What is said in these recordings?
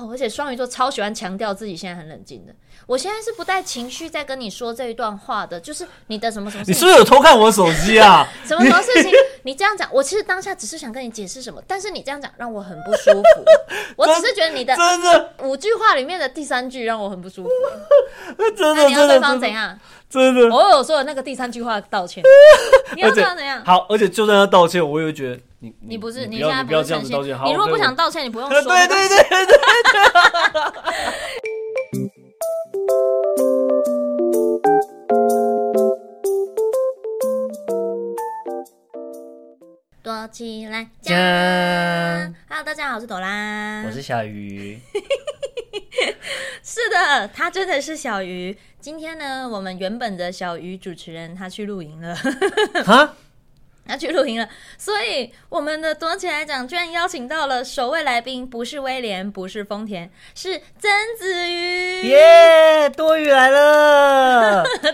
哦，而且双鱼座超喜欢强调自己现在很冷静的。我现在是不带情绪在跟你说这一段话的，就是你的什么什么事情。你是不是有偷看我手机啊？什么什么事情？你这样讲，我其实当下只是想跟你解释什么，但是你这样讲让我很不舒服。我只是觉得你的真的五句话里面的第三句让我很不舒服。真的，那你要对方怎样？真的，我有说的那个第三句话道歉。你要对方怎样？好，而且就算他道歉，我也会觉得你你不是你现在不要这样子道歉。你如果不想道歉，你不用说。对对对对对。躲起来讲。Hello，大家好，我是朵拉，我是小鱼。是的，他真的是小鱼。今天呢，我们原本的小鱼主持人他去露营了。哈？他去露营了，所以我们的躲起来讲居然邀请到了首位来宾，不是威廉，不是丰田，是曾子瑜。耶，多鱼来了，真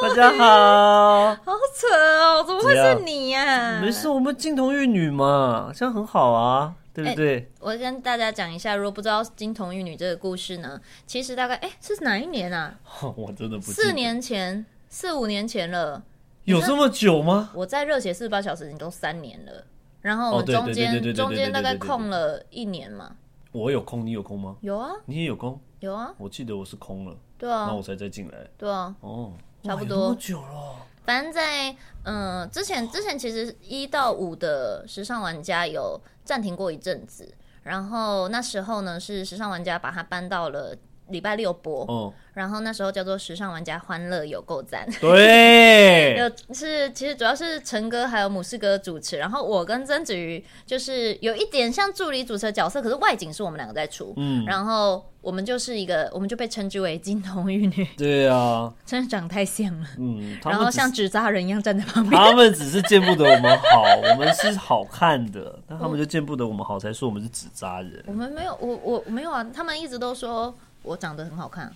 多鱼。大家好，好扯哦，怎么会是你呀、啊？没事，我们金童玉女嘛，这样很好啊，对不对？欸、我跟大家讲一下，如果不知道金童玉女这个故事呢，其实大概哎、欸、是哪一年啊？我真的不四年前，四五年前了。有这么久吗？我在热血四十八小时已经都三年了，然后我们中间中间大概空了一年嘛。我有空，你有空吗？有啊，你也有空？有啊，我记得我是空了，对啊，那我才再进来，对啊，哦，差不多。多久了？反正在嗯之前之前其实一到五的时尚玩家有暂停过一阵子，然后那时候呢是时尚玩家把它搬到了。礼拜六播，嗯，然后那时候叫做《时尚玩家欢乐有够赞》，对，是其实主要是陈哥还有母士哥主持，然后我跟曾子瑜就是有一点像助理主持的角色，可是外景是我们两个在出，嗯，然后我们就是一个，我们就被称之为金童玉女，对啊，真的长太像了，嗯，然后像纸扎人一样站在旁边，他们只是见不得我们好，我们是好看的，但他们就见不得我们好，才说我们是纸扎人，我们没有，我我没有啊，他们一直都说。我长得很好看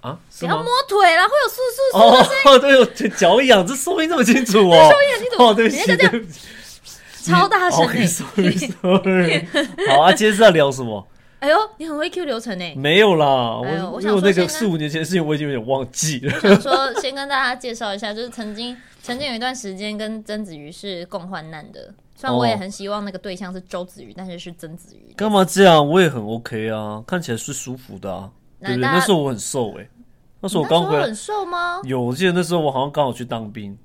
啊！不要摸腿啦，会有簌簌簌的声音。哦，对，我脚痒，这收音这么清楚哦。收音很清楚。哦，对不起，对不起，超大声。Sorry，Sorry。好啊，今天是要聊什么？哎呦，你很会 Q 流程呢。没有啦，我我有那个四五年前的事情，我已经有点忘记了。我想说，先跟大家介绍一下，就是曾经曾经有一段时间跟曾子瑜是共患难的。虽然我也很希望那个对象是周子瑜，但是是曾子瑜。干嘛这样？我也很 OK 啊，看起来是舒服的啊。对对，那时候我很瘦哎，那时候我刚回来。很瘦吗？有，我记得那时候我好像刚好去当兵。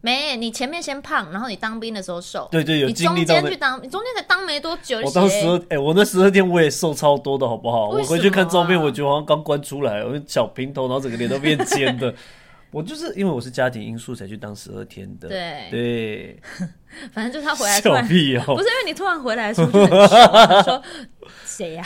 没，你前面先胖，然后你当兵的时候瘦。对对，有经历到。你中间去当，你中间才当没多久。我当时哎，我那十二天我也瘦超多的，好不好？我回去看照片，我觉得好像刚关出来，我小平头，然后整个脸都变尖的。我就是因为我是家庭因素才去当十二天的，对对，反正就是他回来突然，小屁哦，不是因为你突然回来的时候就很笑，说 谁呀？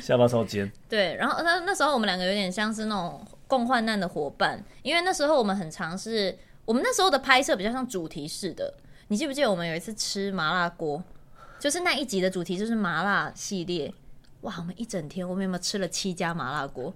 下巴超尖。对，然后那那时候我们两个有点像是那种共患难的伙伴，因为那时候我们很尝试，我们那时候的拍摄比较像主题式的。你记不记得我们有一次吃麻辣锅，就是那一集的主题就是麻辣系列。哇，我们一整天我们有没有吃了七家麻辣锅？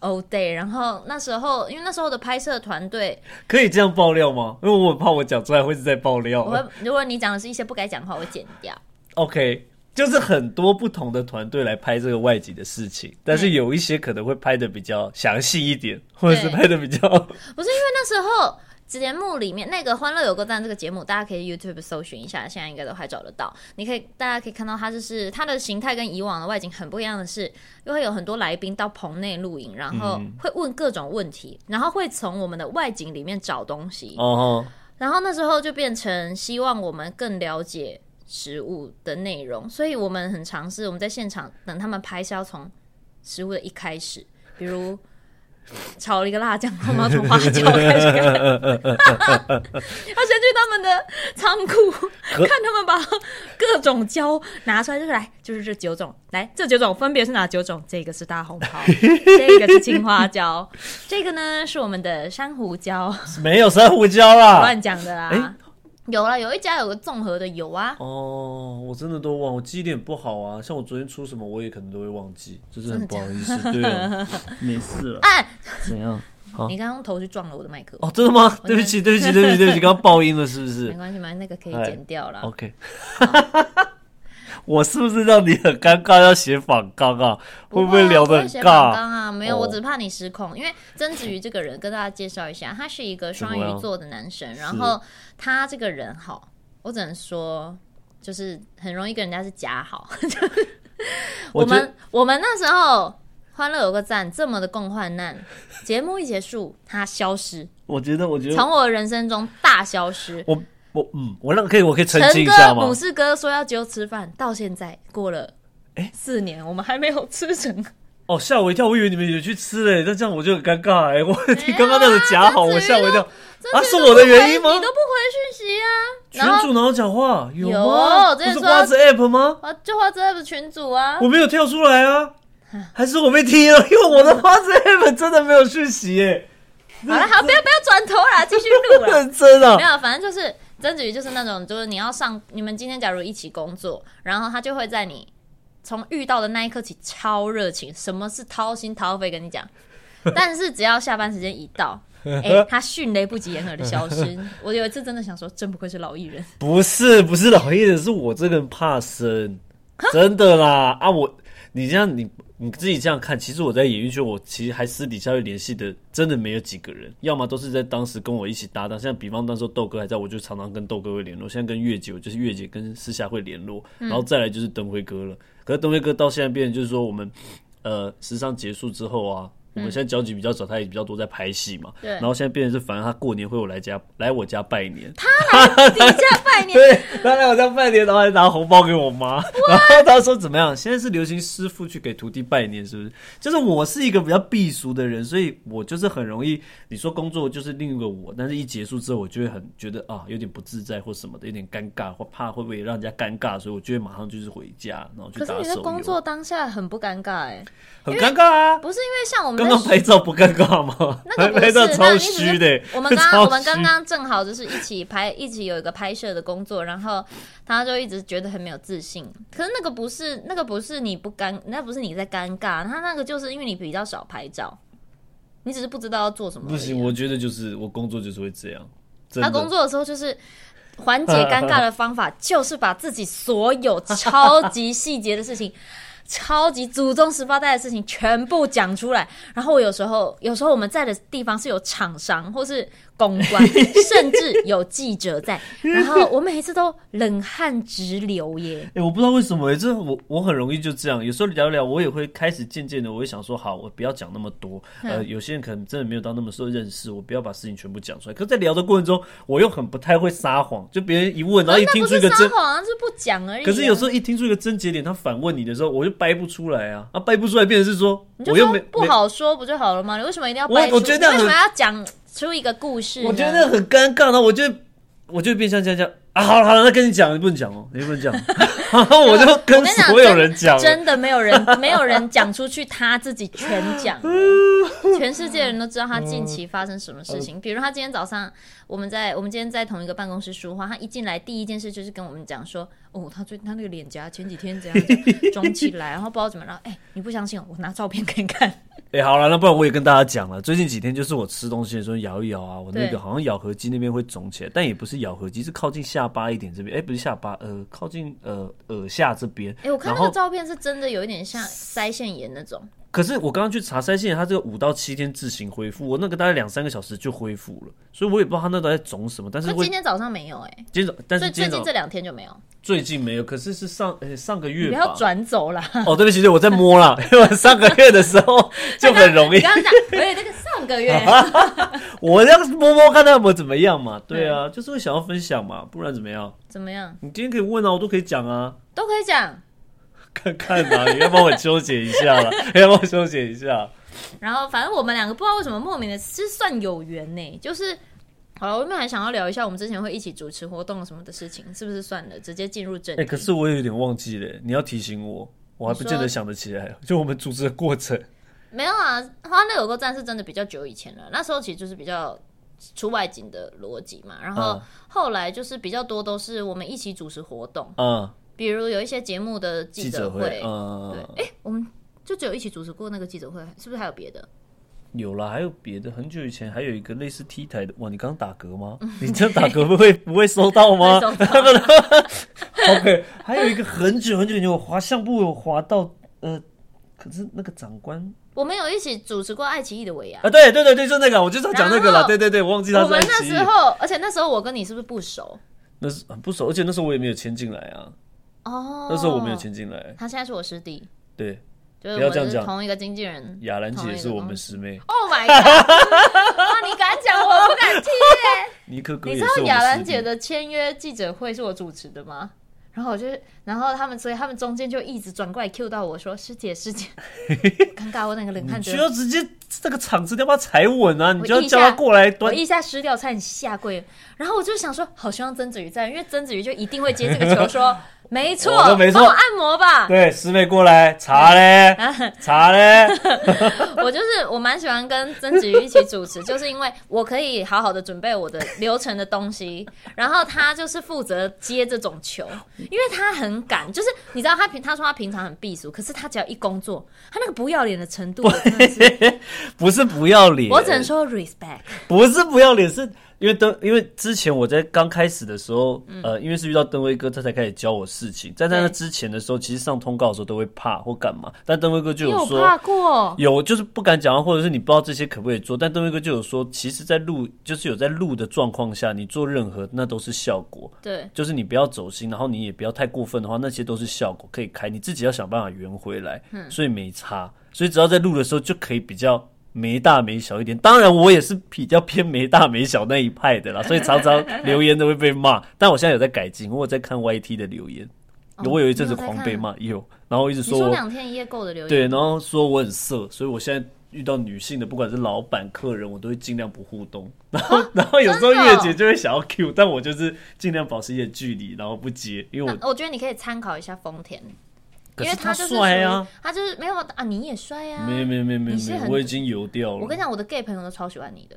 哦，对，然后那时候，因为那时候的拍摄团队可以这样爆料吗？因为我很怕我讲出来会是在爆料。我会，如果你讲的是一些不该讲的话，我会剪掉。OK，就是很多不同的团队来拍这个外景的事情，但是有一些可能会拍的比较详细一点，或者是拍的比较不是因为那时候。节目里面那个《欢乐有够赞》这个节目，大家可以 YouTube 搜寻一下，现在应该都还找得到。你可以，大家可以看到它就是它的形态跟以往的外景很不一样的是，又会有很多来宾到棚内录影，然后会问各种问题，然后会从我们的外景里面找东西。哦。然后那时候就变成希望我们更了解食物的内容，所以我们很尝试我们在现场等他们拍是要从食物的一开始，比如。炒了一个辣酱，我们要从花椒开始看。要先去他们的仓库，看他们把各种椒拿出来，就是来，就是这九种，来，这九种分别是哪九种？这个是大红袍，这个是青花椒，这个呢是我们的珊瑚椒，没有珊瑚椒啦，乱讲的啦。欸有啦，有一家有个综合的有啊。哦，我真的都忘，我记忆点不好啊。像我昨天出什么，我也可能都会忘记，就是很不好意思。对啊，没事了。哎，怎样？你刚刚头去撞了我的麦克。哦，真的吗？对不起，对不起，对不起，对不起，刚刚爆音了，是不是？没关系，嘛那个可以剪掉了。OK。我是不是让你很尴尬？要写访纲啊？会不会聊的很尬？啊，没有，我只怕你失控。因为曾子瑜这个人，跟大家介绍一下，他是一个双鱼座的男生，然后他这个人好，我只能说，就是很容易跟人家是假好。我们我们那时候欢乐有个赞，这么的共患难，节目一结束，他消失。我觉得，我觉得从我的人生中大消失。我我嗯，我让可以，我可以澄清一下吗？母士哥说要揪吃饭，到现在过了哎四年，我们还没有吃成。哦，吓我一跳，我以为你们有去吃嘞，那这样我就很尴尬哎。我听刚刚那个假好，我吓我一跳。啊，是我的原因吗？你都不回讯息啊？群主哪有讲话？有吗？不是花子 app 吗？啊，就花子 app 群主啊。我没有跳出来啊，还是我被踢了？因为我的花子 app 真的没有讯息哎。好了，好，不要不要转头了，继续录了。真啊没有，反正就是曾子瑜，就是那种，就是你要上，你们今天假如一起工作，然后他就会在你从遇到的那一刻起超热情，什么是掏心掏肺跟你讲，但是只要下班时间一到，哎、欸，他迅雷不及掩耳的消失。我有一次真的想说，真不愧是老艺人。不是，不是老艺人，是我这个人怕生，真的啦啊我。你这样，你你自己这样看，其实我在演艺圈，我其实还私底下会联系的，真的没有几个人，要么都是在当时跟我一起搭档，像比方当时候豆哥还在，我就常常跟豆哥会联络，现在跟月姐，我就是月姐跟私下会联络，然后再来就是灯辉哥了。可是灯辉哥到现在变就是说，我们呃时尚结束之后啊。我们现在交集比较少，他也比较多在拍戏嘛。对。然后现在变成是，反正他过年会有来家来我家拜年。他来你家拜年？对，他来我家拜年，然后还拿红包给我妈。然后他说怎么样？现在是流行师傅去给徒弟拜年，是不是？就是我是一个比较避俗的人，所以我就是很容易，你说工作就是另一个我，但是一结束之后，我就会很觉得啊，有点不自在或什么的，有点尴尬，或怕会不会让人家尴尬，所以我就会马上就是回家，然后去打手游。可是你的工作当下很不尴尬哎、欸，很尴尬啊！不是因为像我们。刚刚拍照不尴尬吗？那个不是，拍照超虚的。我们刚刚 我们刚刚正好就是一起拍，一起有一个拍摄的工作，然后他就一直觉得很没有自信。可是那个不是，那个不是你不尴，那不是你在尴尬，他那个就是因为你比较少拍照，你只是不知道要做什么。不行，我觉得就是我工作就是会这样。他工作的时候就是缓解尴尬的方法，就是把自己所有超级细节的事情。超级祖宗十八代的事情全部讲出来，然后我有时候，有时候我们在的地方是有厂商或是公关，甚至有记者在，然后我每一次都冷汗直流耶。哎、欸，我不知道为什么，这我我很容易就这样，有时候聊聊，我也会开始渐渐的，我会想说，好，我不要讲那么多。呃，有些人可能真的没有到那么受认识，我不要把事情全部讲出来。可是，在聊的过程中，我又很不太会撒谎，就别人一问，然后一听出一个真，撒谎是不讲而已、啊。可是有时候一听出一个真结点，他反问你的时候，我就。掰不出来啊！啊，掰不出来，变成是说，我又没不好说，不就好了吗？你为什么一定要掰出？我觉得为什么要讲出一个故事？我觉得很尴尬，然后我就我就变相这样讲啊！好了好了，那跟你讲，你不能讲哦，你不能讲。然后我就跟所有人讲，真的没有人没有人讲出去，他自己全讲，全世界人都知道他近期发生什么事情。比如他今天早上，我们在我们今天在同一个办公室说话，他一进来第一件事就是跟我们讲说。哦，他最他那个脸颊前几天怎样肿 起来，然后不知道怎么了。哎、欸，你不相信？我拿照片给你看。哎、欸，好了，那不然我也跟大家讲了。最近几天就是我吃东西的时候咬一咬啊，我那个好像咬合肌那边会肿起来，但也不是咬合肌，是靠近下巴一点这边。哎、欸，不是下巴，呃，靠近呃耳下这边。哎、欸，我看那个照片是真的有一点像腮腺炎那种。可是我刚刚去查腮腺炎，它这个五到七天自行恢复，我那个大概两三个小时就恢复了，所以我也不知道它那个在肿什么。但是今天早上没有哎、欸，今天早但是最近这两天就没有。最近没有，可是是上、欸、上个月吧。不要转走了。哦，对不起，对，我在摸啦，因 为上个月的时候就很容易。刚刚讲，对，那个上个月，我要摸摸看他有没有怎么样嘛？对啊，就是会想要分享嘛，不然怎么样？怎么样？你今天可以问啊，我都可以讲啊，都可以讲。看看啊，你要帮我纠结一下了，你要帮我纠结一下。然后，反正我们两个不知道为什么莫名的是算有缘呢，就是。好了，我们还想要聊一下我们之前会一起主持活动什么的事情，是不是算了？直接进入正题。哎、欸，可是我也有点忘记了，你要提醒我，我还不见得想得起来。就我们组织的过程，没有啊，欢乐有个站是真的比较久以前了，那时候其实就是比较出外景的逻辑嘛。然后后来就是比较多都是我们一起主持活动，嗯，比如有一些节目的记者会，嗯，对，哎、欸，我们就只有一起主持过那个记者会，是不是还有别的？有啦，还有别的。很久以前还有一个类似 T 台的，哇！你刚刚打嗝吗？你这样打嗝不会不会收到吗？OK，还有一个很久很久以前，我滑相簿有滑到呃，可是那个长官，我们有一起主持过爱奇艺的尾牙啊，对对对对，就那个，我就是要讲那个了，对对对，我忘记他。我们那时候，而且那时候我跟你是不是不熟？那是很不熟，而且那时候我也没有签进来啊。哦，那时候我没有签进来。他现在是我师弟。对，就是我们是同一个经纪人。雅兰姐是我们师妹。Oh my god！哇，你敢讲，我不敢听。尼克哥，你知道雅兰姐的签约记者会是我主持的吗？然后我就，然后他们，所以他们中间就一直转过来 Q 到我说：“师姐，师姐。”尴尬，我那个冷汗。需要直接这个场子要不要踩稳啊！你就要叫他过来端。我一下失掉，差点下跪。然后我就想说，好希望曾子瑜在，因为曾子瑜就一定会接这个球，说。没错，没错，帮我按摩吧。对，师妹过来，查嘞，查嘞。我就是我蛮喜欢跟曾子瑜一起主持，就是因为我可以好好的准备我的流程的东西，然后他就是负责接这种球，因为他很赶，就是你知道他平他说他平常很避俗，可是他只要一工作，他那个不要脸的程度真的是不是不要脸，我只能说 respect，不是不要脸是。因为登，因为之前我在刚开始的时候，嗯、呃，因为是遇到登威哥，他才开始教我事情。在在那之前的时候，其实上通告的时候都会怕或干嘛。但登威哥就有说，有怕过，有就是不敢讲，或者是你不知道这些可不可以做。但登威哥就有说，其实，在录就是有在录的状况下，你做任何那都是效果。对，就是你不要走心，然后你也不要太过分的话，那些都是效果可以开，你自己要想办法圆回来。嗯，所以没差，所以只要在录的时候就可以比较。没大没小一点，当然我也是比较偏没大没小那一派的啦，所以常常留言都会被骂。但我现在有在改进，我有在看 YT 的留言，哦、我有一阵子狂被骂，有，然后一直说我两天一夜够的留言，对，然后说我很色，所以我现在遇到女性的，不管是老板、客人，我都会尽量不互动。然后，啊、然后有时候月姐就会想要 Q，但我就是尽量保持一点距离，然后不接，因为我我觉得你可以参考一下丰田。因为他帅啊，他就是没有啊，你也帅啊，没有没有没有没有，我已经油掉了。我跟你讲，我的 gay 朋友都超喜欢你的，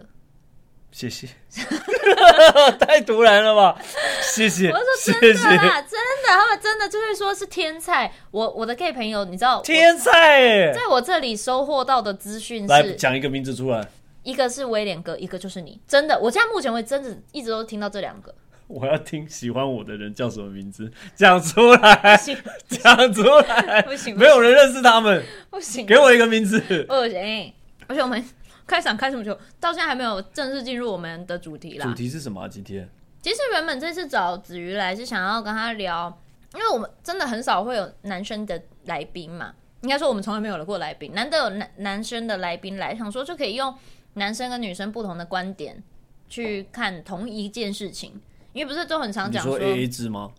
谢谢，太突然了吧？谢谢，我说真的啦，真的，他们真的就会说是天菜。我我的 gay 朋友，你知道天菜，在我这里收获到的资讯是，来讲一个名字出来，一个是威廉哥，一个就是你，真的，我现在目前为止真的一直都听到这两个。我要听喜欢我的人叫什么名字，讲出来，讲出来，不行，没有人认识他们，不行，给我一个名字，不行。而且我们开场开什么球，到现在还没有正式进入我们的主题啦。主题是什么啊？今天？其实原本这次找子瑜来是想要跟他聊，因为我们真的很少会有男生的来宾嘛，应该说我们从来没有来过来宾，难得有男男生的来宾来，想说就可以用男生跟女生不同的观点去看同一件事情。因为不是都很常讲说，AA 制吗？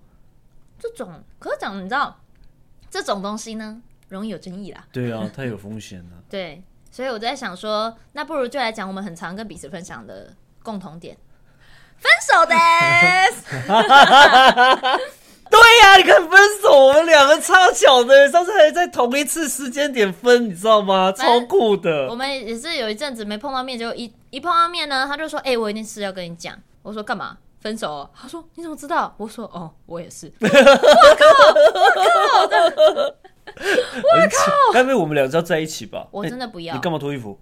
这种可是讲你知道，这种东西呢容易有争议啦。对啊，太有风险了。对，所以我在想说，那不如就来讲我们很常跟彼此分享的共同点，分手的。对呀、啊，你看分手，我们两个超巧的，上次还在同一次时间点分，你知道吗？超酷的。我们也是有一阵子没碰到面，就一一碰到面呢，他就说：“哎、欸，我有件事要跟你讲。”我说：“干嘛？”分手、哦，他说：“你怎么知道？”我说：“哦，我也是。”我靠！我靠！我靠！该不会我们两个要在一起吧？我真的不要。你干嘛脱衣服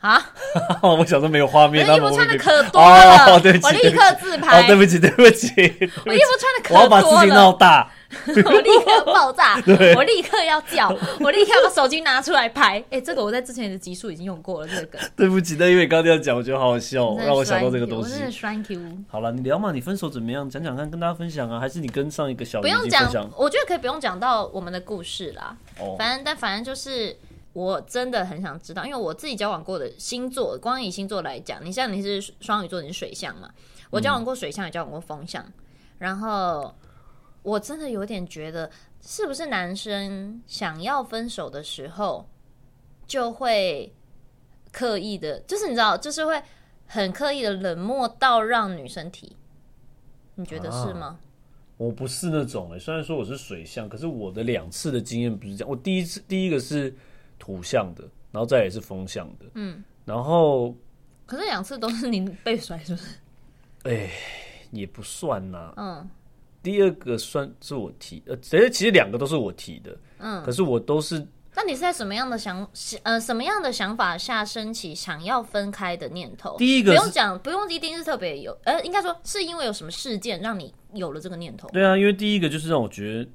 啊？我想说没有画面，衣服穿的可多了。哦，对不起，我立刻自拍。哦，对不起，对不起。我衣服穿的可多了。我要把事情闹大。我立刻爆炸！我立刻要叫，我立刻要把手机拿出来拍。哎、欸，这个我在之前的集数已经用过了。这个对不起，但因为刚刚这样讲，我觉得好好笑，让我想到这个东西。我真的 thank you。好了，你聊嘛，你分手怎么样？讲讲看，跟大家分享啊，还是你跟上一个小不用讲？我觉得可以不用讲到我们的故事啦。哦，反正但反正就是，我真的很想知道，因为我自己交往过的星座，光以星座来讲，你像你是双鱼座，你是水象嘛？我交往过水象，也交往过风象，然后。我真的有点觉得，是不是男生想要分手的时候，就会刻意的，就是你知道，就是会很刻意的冷漠到让女生提。你觉得是吗？我不是那种诶、欸，虽然说我是水象，可是我的两次的经验不是这样。我第一次第一个是土象的，然后再也是风象的，嗯，然后可是两次都是您被甩，是不是？哎，也不算呐，嗯。第二个算是我提，呃，其实其实两个都是我提的，嗯，可是我都是那你是在什么样的想呃什么样的想法下升起想要分开的念头？第一个不用讲，不用一定是特别有，呃，应该说是因为有什么事件让你有了这个念头？对啊，因为第一个就是让我觉得。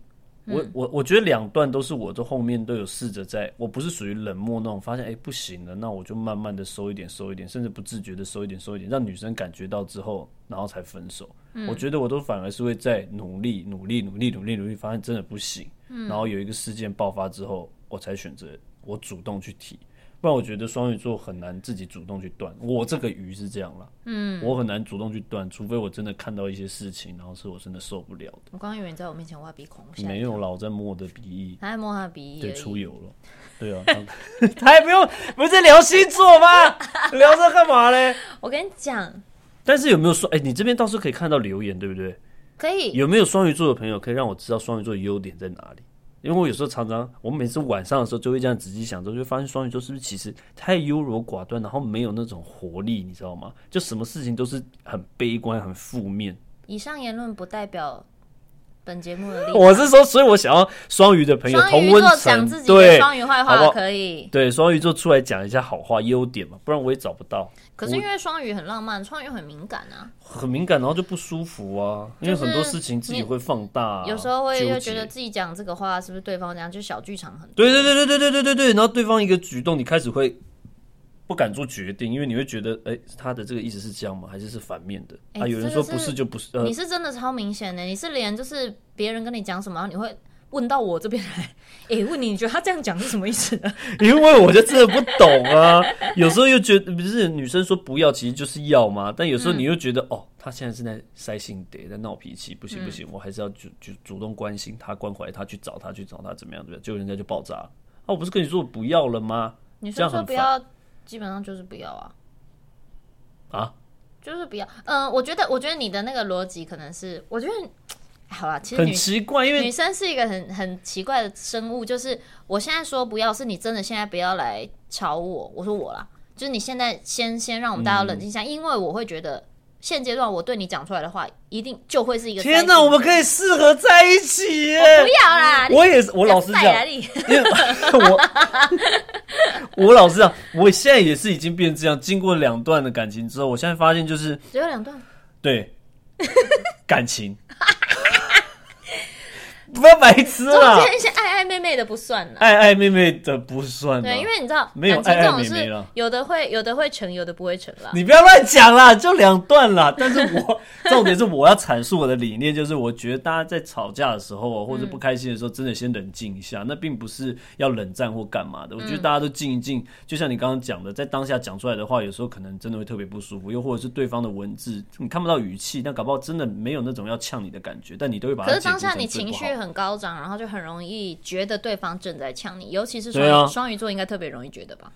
我我我觉得两段都是我这后面都有试着在，我不是属于冷漠那种，发现哎、欸、不行了，那我就慢慢的收一点收一点，甚至不自觉的收一点收一点，让女生感觉到之后，然后才分手。嗯、我觉得我都反而是会在努力努力努力努力努力，发现真的不行，然后有一个事件爆发之后，我才选择我主动去提。不然我觉得双鱼座很难自己主动去断，我这个鱼是这样了，嗯，我很难主动去断，除非我真的看到一些事情，然后是我真的受不了的。我刚刚以为你在我面前挖鼻孔，没有，老在摸我的鼻翼，他在摸他的鼻翼，对，出油了，对啊，他还不用，不是在聊星座吗？聊这干嘛嘞？我跟你讲，但是有没有说，哎、欸，你这边倒是可以看到留言，对不对？可以，有没有双鱼座的朋友可以让我知道双鱼座的优点在哪里？因为我有时候常常，我每次晚上的时候就会这样仔细想，之后就发现双鱼座是不是其实太优柔寡断，然后没有那种活力，你知道吗？就什么事情都是很悲观、很负面。以上言论不代表本节目的立场。我是说，所以我想要双鱼的朋友同温层，对双鱼坏话可以，对双鱼座出来讲一下好话、优点嘛，不然我也找不到。可是因为双鱼很浪漫，双鱼很敏感啊，很敏感，然后就不舒服啊，因为很多事情自己会放大、啊，有时候会会觉得自己讲这个话是不是对方这样，就小剧场很多。对对对对对对对对对，然后对方一个举动，你开始会不敢做决定，因为你会觉得，哎，他的这个意思是这样吗？还是是反面的？啊，有人说不是就不是，呃、你是真的超明显的，你是连就是别人跟你讲什么，你会。问到我这边来，哎、欸，问你，你觉得他这样讲是什么意思呢？因为我就真的不懂啊，有时候又觉得不是女生说不要，其实就是要嘛。但有时候你又觉得，嗯、哦，他现在是在塞性得，在闹脾气，不行不行，嗯、我还是要就就主动关心他，关怀他，去找他，去找他，怎么样怎么样？结果人家就爆炸啊！我不是跟你说我不要了吗？女生说不要，基本上就是不要啊，啊，就是不要。嗯、呃，我觉得，我觉得你的那个逻辑可能是，我觉得。好了，其实很奇怪，因为女生是一个很很奇怪的生物。就是我现在说不要，是你真的现在不要来吵我。我说我啦，就是你现在先先让我们大家冷静一下，嗯、因为我会觉得现阶段我对你讲出来的话，一定就会是一个天哪，我们可以适合在一起耶！我不要啦，我也是，我老实讲，因为我 我老实讲，我现在也是已经变这样。经过两段的感情之后，我现在发现就是只有两段，对感情。不要白痴了，中间一些爱爱妹妹的不算了，暧暧昧昧的不算。对，因为你知道，没有爱爱妹妹了，有的会，有的会成，有的不会成了。你不要乱讲啦，就两段啦。但是我重点是我要阐述我的理念，就是我觉得大家在吵架的时候或者不开心的时候，真的先冷静一下。嗯、那并不是要冷战或干嘛的。我觉得大家都静一静，就像你刚刚讲的，在当下讲出来的话，有时候可能真的会特别不舒服，又或者是对方的文字你看不到语气，但搞不好真的没有那种要呛你的感觉，但你都会把它。可是当下你情绪很高涨，然后就很容易觉得对方正在呛你，尤其是双鱼，双鱼座应该特别容易觉得吧？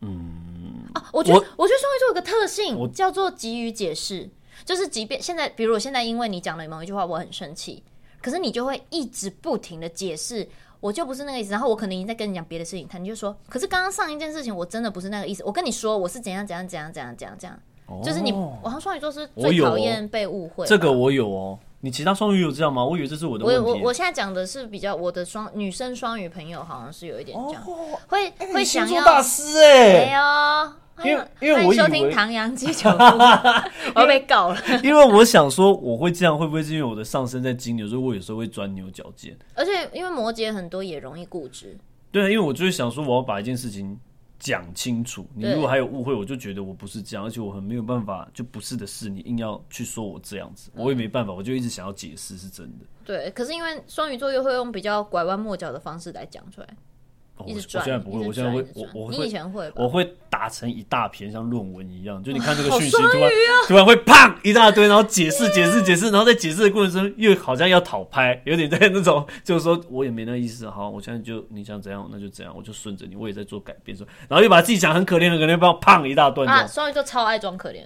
嗯，啊，我觉得，我，我觉得双鱼座有个特性叫做急于解释，就是即便现在，比如我现在因为你讲了某一句话，我很生气，可是你就会一直不停的解释，我就不是那个意思，然后我可能已经在跟你讲别的事情，他你就说，可是刚刚上一件事情我真的不是那个意思，我跟你说我是怎样怎样怎样怎样怎样怎样，哦、就是你，我好像双鱼座是最讨厌被误会，这个我有哦。你其他双鱼有这样吗？我以为这是我的问题。我我我现在讲的是比较我的双女生双鱼朋友好像是有一点这样，哦、会、欸、会想要大师哎，没有，因为因为我收听唐阳鸡酒，我要被告了。因为我想说我会这样，会不会是因为我的上升在金牛，所以我有时候会钻牛角尖。而且因为摩羯很多也容易固执。对，因为我就是想说我要把一件事情。讲清楚，你如果还有误会，我就觉得我不是这样，而且我很没有办法，就不是的事，你硬要去说我这样子，我也没办法，我就一直想要解释是真的。对，可是因为双鱼座又会用比较拐弯抹角的方式来讲出来。一直转，我现在不会，我现在会，我我会，你以前会吧？我会打成一大篇，像论文一样。就你看这个讯息，突然突然会砰一大堆，然后解释解释解释，然后在解释的过程中又好像要讨拍，有点在那种，就是说我也没那意思。好，我现在就你想怎样，那就怎样，我就顺着你，我也在做改变，说，然后又把自己讲很可怜的，可怜帮我砰一大段。啊，双鱼座超爱装可怜，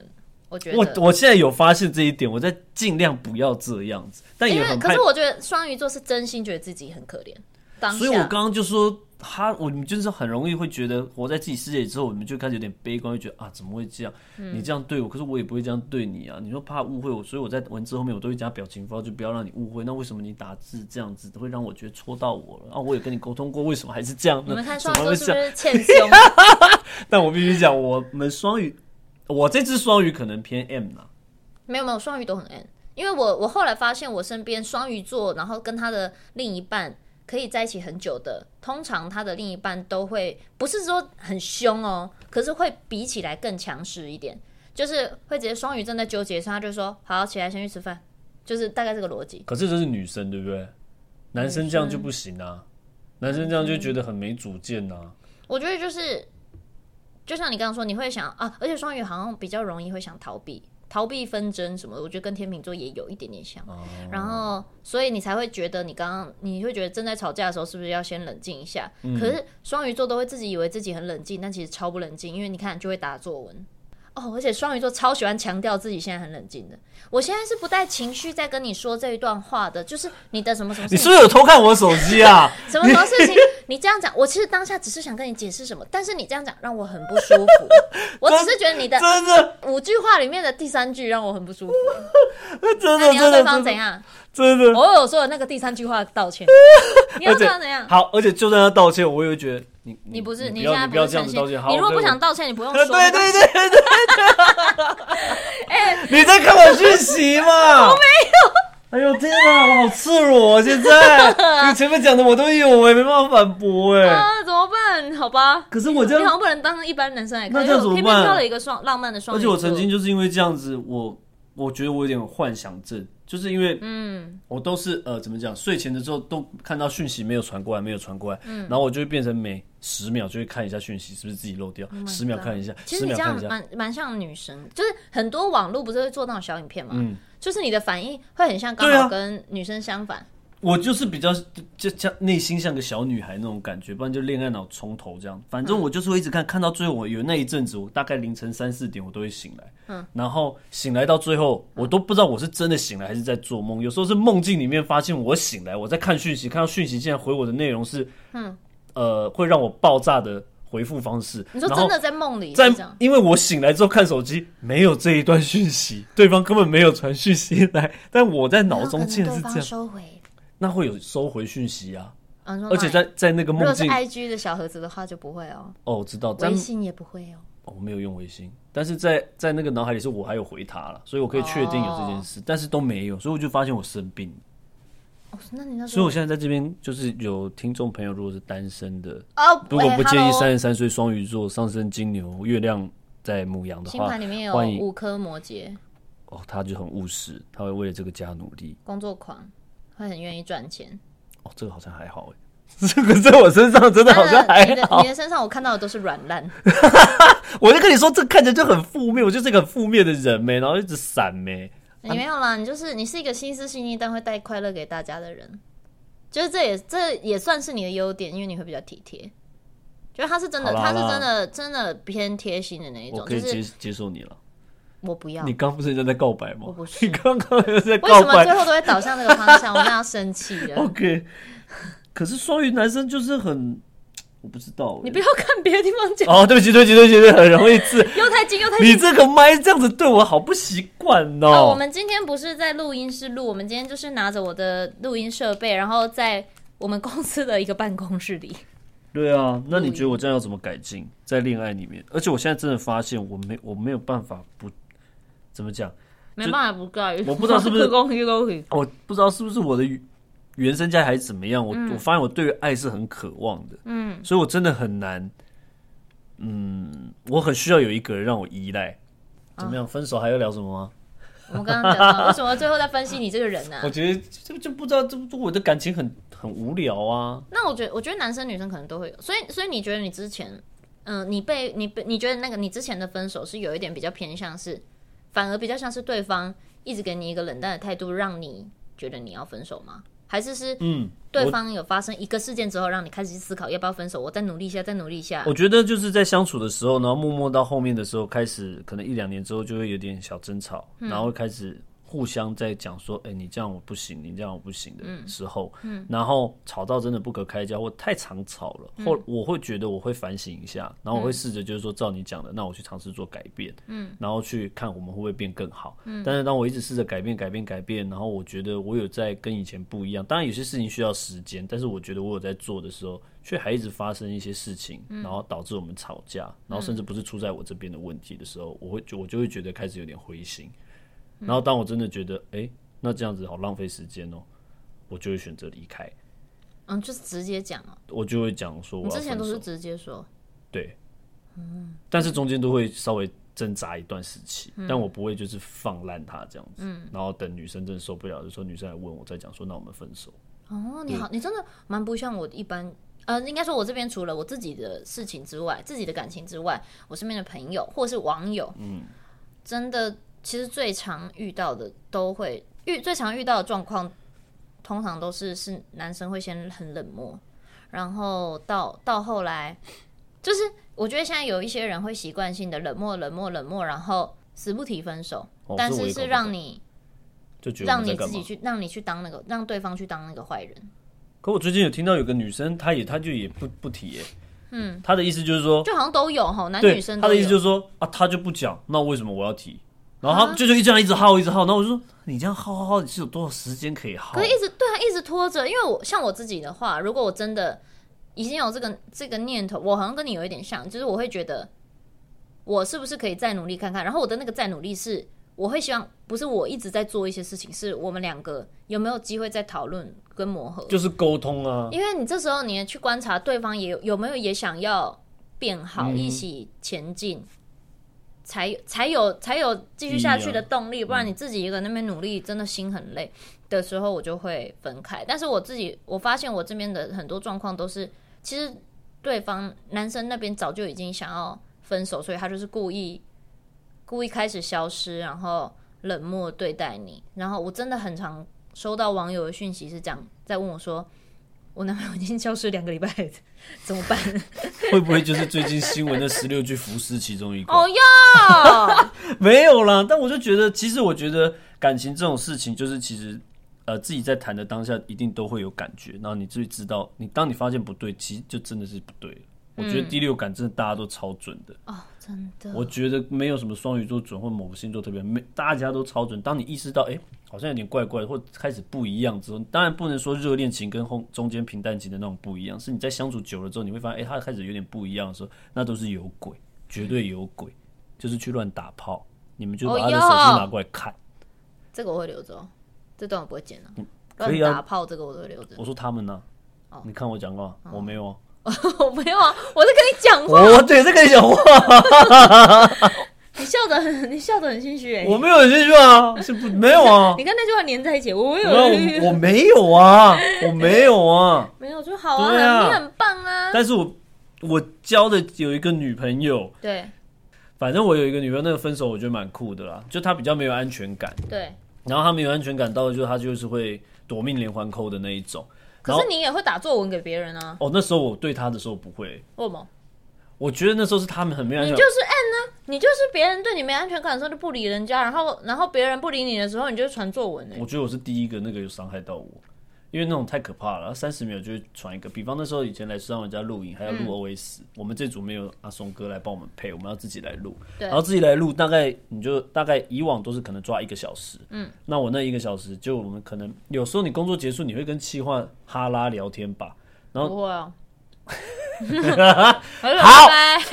我觉得。我我现在有发现这一点，我在尽量不要这样子，但也很。可是我觉得双鱼座是真心觉得自己很可怜，所以我刚刚就说。他我们就是很容易会觉得活在自己世界里之后，我们就开始有点悲观，会觉得啊，怎么会这样？嗯、你这样对我，可是我也不会这样对你啊。你说怕误会我，所以我在文字后面我都会加表情包，就不要让你误会。那为什么你打字这样子会让我觉得戳到我了？啊，我也跟你沟通过，为什么还是这样呢？你们看双鱼座是不是欠 凶？但我必须讲，我们双鱼，我这只双鱼可能偏 M 呐。没有没有，双鱼都很 M，因为我我后来发现，我身边双鱼座，然后跟他的另一半。可以在一起很久的，通常他的另一半都会不是说很凶哦，可是会比起来更强势一点，就是会直接双鱼正在纠结，他就说好起来先去吃饭，就是大概这个逻辑。可是这是女生对不对？男生这样就不行啊，男生这样就觉得很没主见呐、啊。我觉得就是，就像你刚刚说，你会想啊，而且双鱼好像比较容易会想逃避。逃避纷争什么的，我觉得跟天秤座也有一点点像。然后，所以你才会觉得你刚刚你会觉得正在吵架的时候，是不是要先冷静一下？可是双鱼座都会自己以为自己很冷静，但其实超不冷静，因为你看就会打作文。哦，而且双鱼座超喜欢强调自己现在很冷静的。我现在是不带情绪在跟你说这一段话的，就是你的什么什么事情。你是不是有偷看我手机啊？什么什么事情？你这样讲，我其实当下只是想跟你解释什么，但是你这样讲让我很不舒服。我只是觉得你的真的五句话里面的第三句让我很不舒服。真的，那你要对方怎样？真的，我有说的那个第三句话道歉。你要对方怎样？好，而且就算他道歉，我也会觉得。你你不是你现在不要这样子道歉。好，你如果不想道歉，你不用说。对对对对对。哎，你在看我讯息吗？我没有。哎呦天哪，我好赤裸！现在 你前面讲的我都有，我也没办法反驳哎。啊，怎么办？好吧。可是我这样，你好像不能当一般男生来看。那这样怎么办？偏偏挑了一个双浪漫的双。而且我曾经就是因为这样子，我我觉得我有点幻想症。就是因为，嗯，我都是呃，怎么讲？睡前的时候都看到讯息没有传过来，没有传过来，嗯，然后我就会变成每十秒就会看一下讯息，是不是自己漏掉？十秒看一下，其实你这样蛮蛮像女生，就是很多网络不是会做那种小影片嘛，嗯，就是你的反应会很像，刚好跟女生相反。我就是比较就像内心像个小女孩那种感觉，不然就恋爱脑从头这样。反正我就是会一直看，看到最后，我有那一阵子，我大概凌晨三四点我都会醒来，嗯，然后醒来到最后，我都不知道我是真的醒来还是在做梦。有时候是梦境里面发现我醒来，我在看讯息，看到讯息竟然回我的内容是，嗯，呃，会让我爆炸的回复方式。你说真的在梦里？在，因为我醒来之后看手机，没有这一段讯息，对方根本没有传讯息来，但我在脑中竟然是这样收回。那会有收回讯息啊，而且在在那个梦境，如果是 IG 的小盒子的话就不会哦。哦，我知道，微信也不会哦。哦，我没有用微信，但是在在那个脑海里是我还有回他了，所以我可以确定有这件事，但是都没有，所以我就发现我生病。哦，那你那所以我现在在这边就是有听众朋友，如果是单身的哦，如果不介意三十三岁双鱼座上升金牛月亮在母羊的话，星盘里面有五颗摩羯。哦，他就很务实，他会为了这个家努力，工作狂。会很愿意赚钱哦，这个好像还好哎，这个在我身上真的好像还好。你的身上我看到的都是软烂，我就跟你说，这看起来就很负面，我就是一个很负面的人没，然后一直闪没。你没有啦，你就是你是一个心思细腻但会带快乐给大家的人，就是这也这也算是你的优点，因为你会比较体贴。觉得他是真的，他是真的真的偏贴心的那一种，我可以接接受你了。我不要。你刚不是人家在告白吗？我不是。你刚刚又在告白。为什么最后都会导向那个方向？我们要生气了。OK。可是双鱼男生就是很，我不知道。你不要看别的地方讲。哦，对不起，对不起，对不起，很容易自。又太近又太近。你这个麦这样子对我好不习惯哦。我们今天不是在录音室录，我们今天就是拿着我的录音设备，然后在我们公司的一个办公室里。对啊，那你觉得我这样要怎么改进在恋爱里面？而且我现在真的发现，我没我没有办法不。怎么讲？没办法不盖。我不知道是不是 我不知道是不是我的原生家还是怎么样。我、嗯、我发现我对于爱是很渴望的。嗯，所以我真的很难。嗯，我很需要有一个人让我依赖。怎么样？分手还要聊什么吗？我们刚刚讲到为什么最后在分析你这个人呢、啊？我觉得就就不知道，这我的感情很很无聊啊。那我觉得，我觉得男生女生可能都会有。所以，所以你觉得你之前，嗯、呃，你被你被你觉得那个你之前的分手是有一点比较偏向是。反而比较像是对方一直给你一个冷淡的态度，让你觉得你要分手吗？还是是嗯，对方有发生一个事件之后，让你开始去思考要不要分手？我再努力一下，再努力一下。我觉得就是在相处的时候，然后默默到后面的时候，开始可能一两年之后就会有点小争吵，然后开始互相在讲说，哎、欸，你这样我不行，你这样我不行的时候，嗯，然后吵到真的不可开交，或太常吵了，或我会觉得我会反省一下，然后我会试着就是说，照你讲的，那我去尝试做改变，嗯，然后去看我们会不会变更好，嗯，但是当我一直试着改变、改变、改变，然后我觉得我有在跟以前不一样，当然有些事情需要时间，但是我觉得我有在做的时候，却还一直发生一些事情，然后导致我们吵架，然后甚至不是出在我这边的问题的时候，我会就我就会觉得开始有点灰心。然后当我真的觉得，哎、欸，那这样子好浪费时间哦，我就会选择离开。嗯，就是直接讲哦。我就会讲说我，我之前都是直接说。对。嗯。但是中间都会稍微挣扎一段时期，嗯、但我不会就是放烂他这样子。嗯。然后等女生真的受不了的时候，女生来问我，再讲说，那我们分手。哦，你好，你真的蛮不像我一般。呃，应该说，我这边除了我自己的事情之外，自己的感情之外，我身边的朋友或是网友，嗯，真的。其实最常遇到的都会遇最常遇到的状况，通常都是是男生会先很冷漠，然后到到后来，就是我觉得现在有一些人会习惯性的冷漠冷漠冷漠，然后死不提分手，哦、但是是让你就让你自己去让你去当那个让对方去当那个坏人。可我最近有听到有个女生，她也她就也不不提耶，嗯，她的意思就是说，就好像都有哈，男女生。她的意思就是说啊，她就不讲，那为什么我要提？然后他就就一这样一直耗一直耗，然后我就说，你这样耗耗耗，你是有多少时间可以耗？可是一直对啊，一直拖着。因为我像我自己的话，如果我真的已经有这个这个念头，我好像跟你有一点像，就是我会觉得我是不是可以再努力看看。然后我的那个再努力是，我会希望不是我一直在做一些事情，是我们两个有没有机会再讨论跟磨合，就是沟通啊。因为你这时候你也去观察对方也有有没有也想要变好，嗯、一起前进。才才有才有继续下去的动力，不然你自己一个人那边努力，真的心很累的时候，我就会分开。但是我自己我发现我这边的很多状况都是，其实对方男生那边早就已经想要分手，所以他就是故意故意开始消失，然后冷漠对待你。然后我真的很常收到网友的讯息是这样在问我说。我男朋友已经消失两个礼拜了，怎么办？会不会就是最近新闻的十六具浮尸其中一个？哦哟，没有啦。但我就觉得，其实我觉得感情这种事情，就是其实呃自己在谈的当下，一定都会有感觉。然后你自己知道，你当你发现不对，其实就真的是不对了。我觉得第六感真的大家都超准的哦，真的。我觉得没有什么双鱼座准或某个星座特别，没大家都超准。当你意识到哎、欸，好像有点怪怪的，或开始不一样之后，当然不能说热恋情跟后中间平淡期的那种不一样，是你在相处久了之后，你会发现哎、欸，他开始有点不一样的时候，那都是有鬼，绝对有鬼，就是去乱打炮。你们就把他的手机拿过来看，这个我会留着，这段我不会剪了。乱打炮这个我都会留着。我说他们呢？你看我讲过，我没有。我没有啊，我在跟你讲话。我对，在跟你讲话。你笑得很，你笑得很心虚哎。我没有很心虚啊，是不没有啊。你跟那句话连在一起，我没有，我没有啊，我没有啊，没有就好啊，你很棒啊。但是我我交的有一个女朋友，对，反正我有一个女朋友，那个分手我觉得蛮酷的啦，就她比较没有安全感，对，然后她没有安全感到，就她就是会夺命连环扣的那一种。可是你也会打作文给别人啊？哦，那时候我对他的时候不会。为什么？我觉得那时候是他们很没安全感。你就是 N 呢？你就是别人对你没安全感的时候就不理人家，然后然后别人不理你的时候，你就传作文。我觉得我是第一个那个有伤害到我。因为那种太可怕了，三十秒就会传一个。比方那时候以前来上人家录影，还要录 OS，、嗯、我们这组没有阿松哥来帮我们配，我们要自己来录。对，然后自己来录，大概你就大概以往都是可能抓一个小时。嗯，那我那一个小时，就我们可能有时候你工作结束，你会跟企划哈拉聊天吧？然后不会啊。好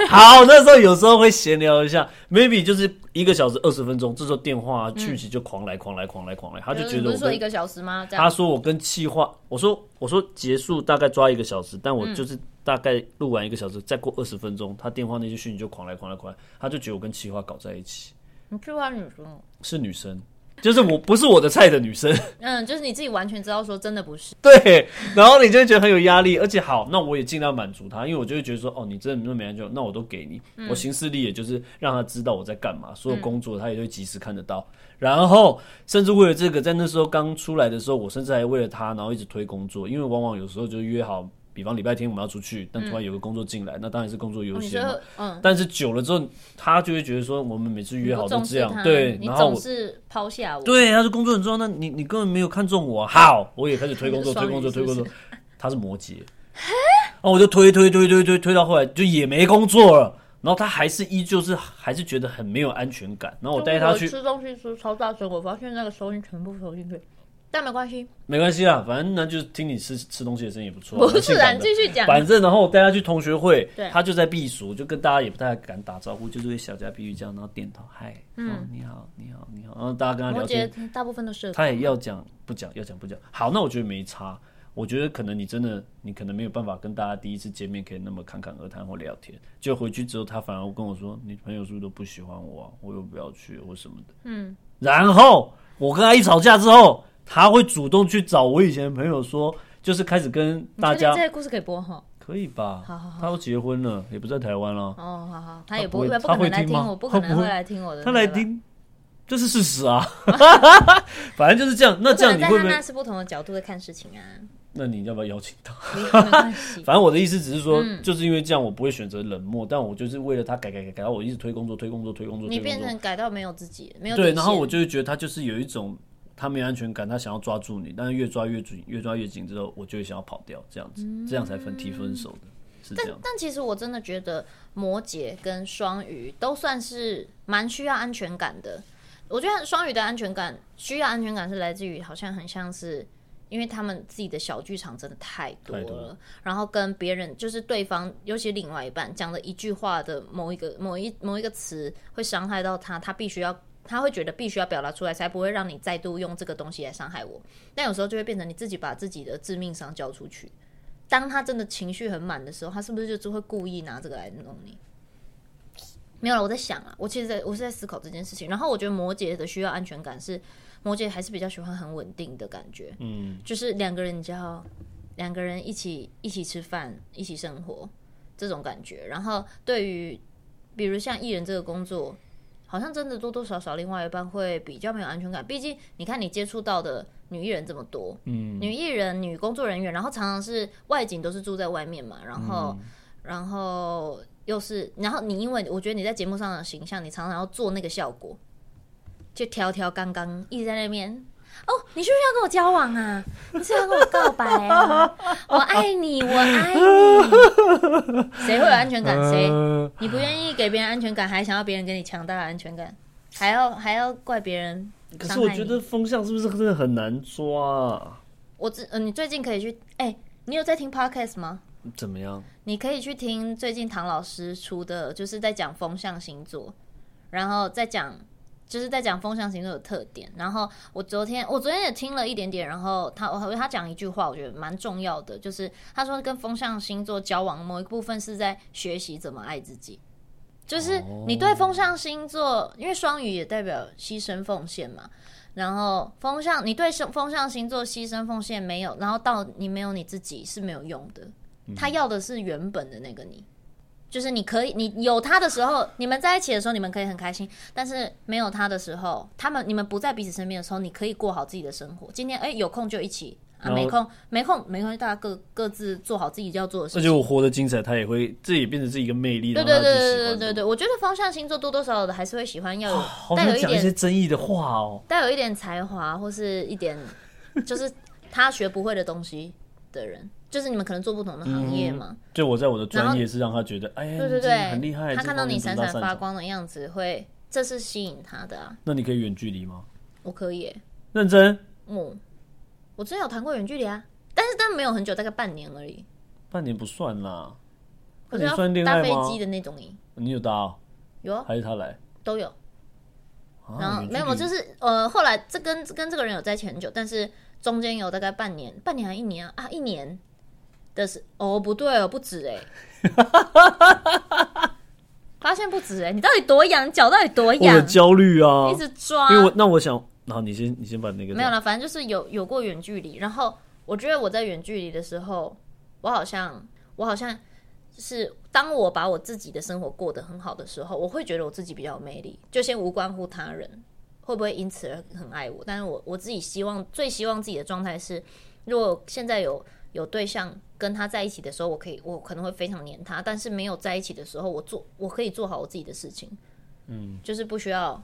好，那时候有时候会闲聊一下，maybe 就是一个小时二十分钟，这时候电话讯息就狂来狂来狂来狂来，他就觉得我说一个小时吗？他说我跟气话，我说我说结束大概抓一个小时，但我就是大概录完一个小时，再过二十分钟，他电话那些讯息就狂来狂来狂来，他就觉得我跟气话搞在一起。你气话女生是女生。就是我不是我的菜的女生，嗯，就是你自己完全知道说真的不是，对，然后你就会觉得很有压力，而且好，那我也尽量满足他，因为我就会觉得说，哦，你真的那么没安全感，那我都给你，嗯、我行事历也就是让他知道我在干嘛，所有工作他也会及时看得到，嗯、然后甚至为了这个，在那时候刚出来的时候，我甚至还为了他，然后一直推工作，因为往往有时候就约好。比方礼拜天我们要出去，但突然有个工作进来，嗯、那当然是工作优先嘛。嗯。但是久了之后，他就会觉得说，我们每次约好都这样，对，然后总是抛下我。对，他说工作很重要，那你你根本没有看中我、啊。好，我也开始推工作，推工作，推工作。他是摩羯，然后我就推推推推推推到后来就也没工作了。然后他还是依旧是还是觉得很没有安全感。然后我带他去吃东西吃超大声，我发现那个收音全部收进去，但没关系，没关系啊，反正那就听你吃吃东西的声音也不错。不是啊，继续讲。反正然后我带他去同学会，他就在避暑，就跟大家也不太敢打招呼，就是会小家碧玉这样，然后点头嗨，嗯，你好，你好，你好，然后大家跟他聊天，大部分都是他也要讲不讲，要讲不讲。好，那我觉得没差。我觉得可能你真的，你可能没有办法跟大家第一次见面可以那么侃侃而谈或聊天。就回去之后，他反而跟我说：“你朋友是不是都不喜欢我啊？我又不要去或什么的。”嗯。然后我跟他一吵架之后，他会主动去找我以前的朋友说，就是开始跟大家。这个故事可以播哈？可以吧？好好好。他都结婚了，也不在台湾了。哦，好好。他也不会，他会听吗？我不可能会来听我的。他来听，这是事实啊。反正就是这样。那这样你会不会？那是不同的角度在看事情啊。那你要不要邀请他？反正我的意思只是说，就是因为这样，我不会选择冷漠，但我就是为了他改改改改到我一直推工作推工作推工作。你变成改到没有自己，没有对，然后我就会觉得他就是有一种他没有安全感，他想要抓住你，但是越抓越紧，越抓越紧之后，我就会想要跑掉，这样子，这样才分提分手的，是这样。但但其实我真的觉得摩羯跟双鱼都算是蛮需要安全感的。我觉得双鱼的安全感需要安全感是来自于好像很像是。因为他们自己的小剧场真的太多了，多然后跟别人就是对方，尤其另外一半讲的一句话的某一个某一某一个词会伤害到他，他必须要他会觉得必须要表达出来，才不会让你再度用这个东西来伤害我。但有时候就会变成你自己把自己的致命伤交出去。当他真的情绪很满的时候，他是不是就只会故意拿这个来弄你？没有了，我在想啊，我其实在我是在思考这件事情。然后我觉得摩羯的需要安全感是。摩羯还是比较喜欢很稳定的感觉，嗯，就是两个人，你知道，两个人一起一起吃饭，一起生活这种感觉。然后对于，比如像艺人这个工作，好像真的多多少少另外一半会比较没有安全感。毕竟你看你接触到的女艺人这么多，嗯，女艺人、女工作人员，然后常常是外景都是住在外面嘛，然后，嗯、然后又是，然后你因为我觉得你在节目上的形象，你常常要做那个效果。就条条刚刚一直在那边哦，你是不是要跟我交往啊？你是要跟我告白啊？我爱你，我爱你。谁会有安全感？谁？你不愿意给别人安全感，还想要别人给你强大的安全感，还要还要怪别人？可是我觉得风向是不是真的很难抓啊？我最呃，你最近可以去哎、欸，你有在听 podcast 吗？怎么样？你可以去听最近唐老师出的，就是在讲风象星座，然后再讲。就是在讲风象星座的特点，然后我昨天我昨天也听了一点点，然后他我他讲一句话，我觉得蛮重要的，就是他说跟风象星座交往某一部分是在学习怎么爱自己，就是你对风象星座，因为双鱼也代表牺牲奉献嘛，然后风象你对风象星座牺牲奉献没有，然后到你没有你自己是没有用的，他要的是原本的那个你。就是你可以，你有他的时候，你们在一起的时候，你们可以很开心；但是没有他的时候，他们你们不在彼此身边的时候，你可以过好自己的生活。今天哎、欸，有空就一起啊，没空没空没关系，大家各各自做好自己要做的事情。而且我活得精彩，他也会，这也变成是一个魅力。对对对对对对对，我觉得方向星座多多少少的还是会喜欢要有带有一点一些争议的话哦，带有一点才华或是一点就是他学不会的东西的人。就是你们可能做不同的行业嘛？就我在我的专业是让他觉得，哎呀，对对对，很厉害。他看到你闪闪发光的样子，会这是吸引他的啊。那你可以远距离吗？我可以。认真？嗯，我之前有谈过远距离啊，但是但没有很久，大概半年而已。半年不算啦，可是要搭飞机的那种。你你有搭？有啊？还是他来？都有。然后没有，就是呃，后来这跟跟这个人有在一起很久，但是中间有大概半年，半年还一年啊？啊，一年。但是哦，不对哦，不止哎，发现不止哎，你到底多痒？脚到底多痒？我很焦虑啊，一直抓。因为我那我想，然后你先你先把那个没有了，反正就是有有过远距离。然后我觉得我在远距离的时候，我好像我好像是当我把我自己的生活过得很好的时候，我会觉得我自己比较有魅力。就先无关乎他人会不会因此而很爱我，但是我我自己希望最希望自己的状态是，如果现在有有对象。跟他在一起的时候，我可以，我可能会非常黏他，但是没有在一起的时候，我做我可以做好我自己的事情，嗯，就是不需要，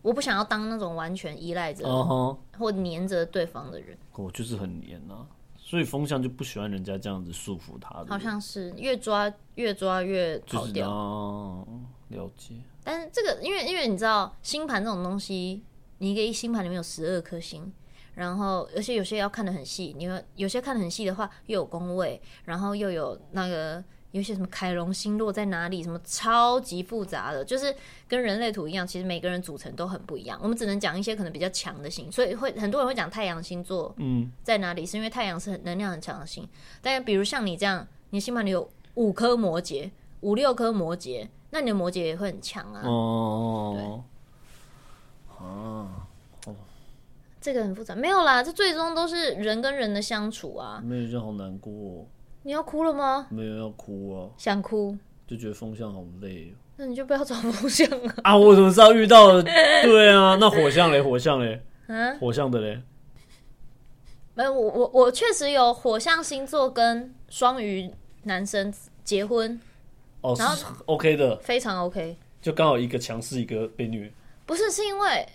我不想要当那种完全依赖着、uh huh. 或黏着对方的人。我就是很黏啊，所以风象就不喜欢人家这样子束缚他的。好像是越抓越抓越跑掉。哦、了解。但是这个，因为因为你知道星盘这种东西，你一个星盘里面有十二颗星。然后，而且有些要看得很细，你们有些看得很细的话，又有宫位，然后又有那个有些什么凯龙星落在哪里，什么超级复杂的，就是跟人类图一样，其实每个人组成都很不一样。我们只能讲一些可能比较强的星，所以会很多人会讲太阳星座，嗯，在哪里？是因为太阳是很能量很强的星。但比如像你这样，你星盘里有五颗摩羯，五六颗摩羯，那你的摩羯也会很强啊。哦，对，啊。这个很复杂，没有啦，这最终都是人跟人的相处啊。没有，就好难过哦。你要哭了吗？没有要哭啊，想哭，就觉得风向好累哦。那你就不要找风向啊。啊，我怎么知道遇到了？对啊，那火象嘞，火象嘞，啊，火象的嘞。没有，我我我确实有火象星座跟双鱼男生结婚。哦，然后是 OK 的，非常 OK。就刚好一个强势，一个被虐。不是，是因为